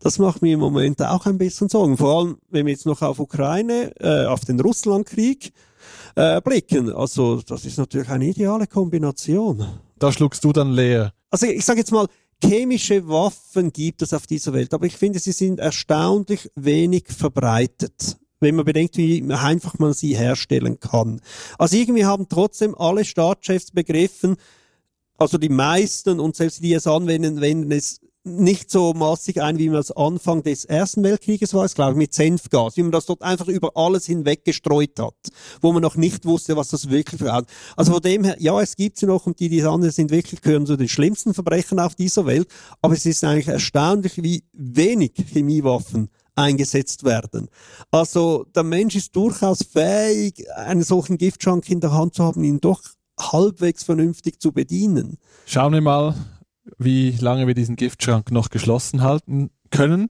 das macht mir im Moment auch ein bisschen Sorgen. Vor allem, wenn wir jetzt noch auf Ukraine, äh, auf den Russlandkrieg äh, blicken. Also das ist natürlich eine ideale Kombination. Da schluckst du dann leer. Also ich sage jetzt mal, chemische Waffen gibt es auf dieser Welt, aber ich finde, sie sind erstaunlich wenig verbreitet wenn man bedenkt, wie einfach man sie herstellen kann. Also irgendwie haben trotzdem alle Staatschefs begriffen, also die meisten und selbst die es anwenden, wenden es nicht so massig ein, wie man es Anfang des Ersten Weltkrieges war, glaube ich, mit Senfgas, wie man das dort einfach über alles hinweg gestreut hat, wo man noch nicht wusste, was das wirklich für. Also von dem her, ja, es gibt sie noch und die, die anderen sind wirklich, gehören zu den schlimmsten Verbrechen auf dieser Welt, aber es ist eigentlich erstaunlich, wie wenig Chemiewaffen eingesetzt werden. Also der Mensch ist durchaus fähig, einen solchen Giftschrank in der Hand zu haben, ihn doch halbwegs vernünftig zu bedienen. Schauen wir mal, wie lange wir diesen Giftschrank noch geschlossen halten können.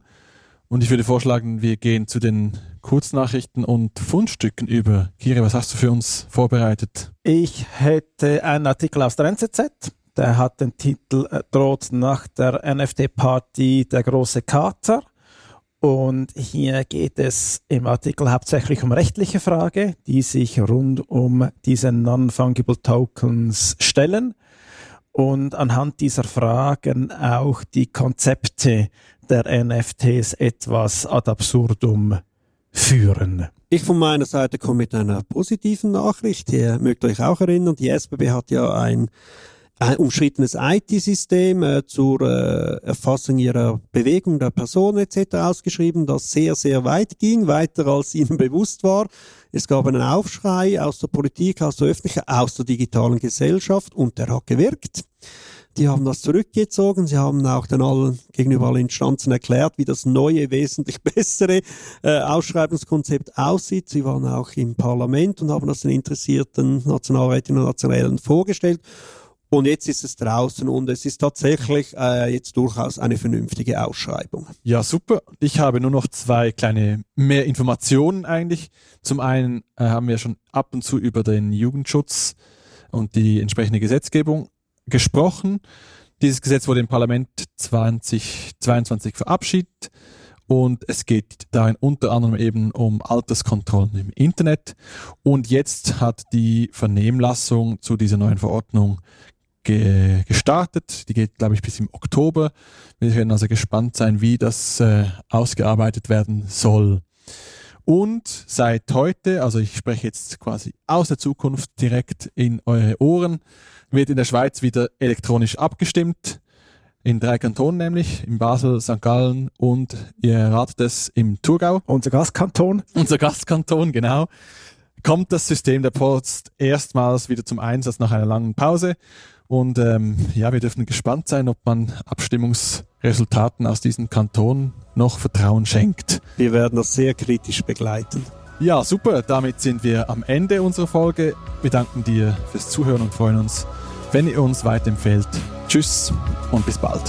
Und ich würde vorschlagen, wir gehen zu den Kurznachrichten und Fundstücken über. Kiri, was hast du für uns vorbereitet? Ich hätte einen Artikel aus der NZZ. Der hat den Titel äh, Droht nach der NFT-Party der große Kater. Und hier geht es im Artikel hauptsächlich um rechtliche Fragen, die sich rund um diese Non-Fungible Tokens stellen und anhand dieser Fragen auch die Konzepte der NFTs etwas ad absurdum führen. Ich von meiner Seite komme mit einer positiven Nachricht. Ihr mögt euch auch erinnern, die SBB hat ja ein, ein umschrittenes IT-System äh, zur äh, Erfassung ihrer Bewegung der Person etc. ausgeschrieben, das sehr, sehr weit ging, weiter als ihnen bewusst war. Es gab einen Aufschrei aus der Politik, aus der Öffentlichkeit, aus der digitalen Gesellschaft und der hat gewirkt. Die haben das zurückgezogen. Sie haben auch den allen, gegenüber allen Instanzen erklärt, wie das neue, wesentlich bessere äh, Ausschreibungskonzept aussieht. Sie waren auch im Parlament und haben das den interessierten Nationalrätinnen und Nationalen vorgestellt. Und jetzt ist es draußen und es ist tatsächlich äh, jetzt durchaus eine vernünftige Ausschreibung. Ja, super. Ich habe nur noch zwei kleine mehr Informationen eigentlich. Zum einen äh, haben wir schon ab und zu über den Jugendschutz und die entsprechende Gesetzgebung gesprochen. Dieses Gesetz wurde im Parlament 2022 verabschiedet und es geht darin unter anderem eben um Alterskontrollen im Internet. Und jetzt hat die Vernehmlassung zu dieser neuen Verordnung ge gestartet. Die geht, glaube ich, bis im Oktober. Wir können also gespannt sein, wie das äh, ausgearbeitet werden soll. Und seit heute, also ich spreche jetzt quasi aus der Zukunft direkt in eure Ohren, wird in der Schweiz wieder elektronisch abgestimmt. In drei Kantonen nämlich, in Basel, St. Gallen und ihr ratet es im Thurgau. Unser Gastkanton. Unser Gastkanton, genau. Kommt das System der Post erstmals wieder zum Einsatz nach einer langen Pause. Und ähm, ja, wir dürfen gespannt sein, ob man Abstimmungsresultaten aus diesem Kanton noch Vertrauen schenkt. Wir werden das sehr kritisch begleiten. Ja, super. Damit sind wir am Ende unserer Folge. Wir danken dir fürs Zuhören und freuen uns, wenn ihr uns weiterempfehlt. Tschüss und bis bald.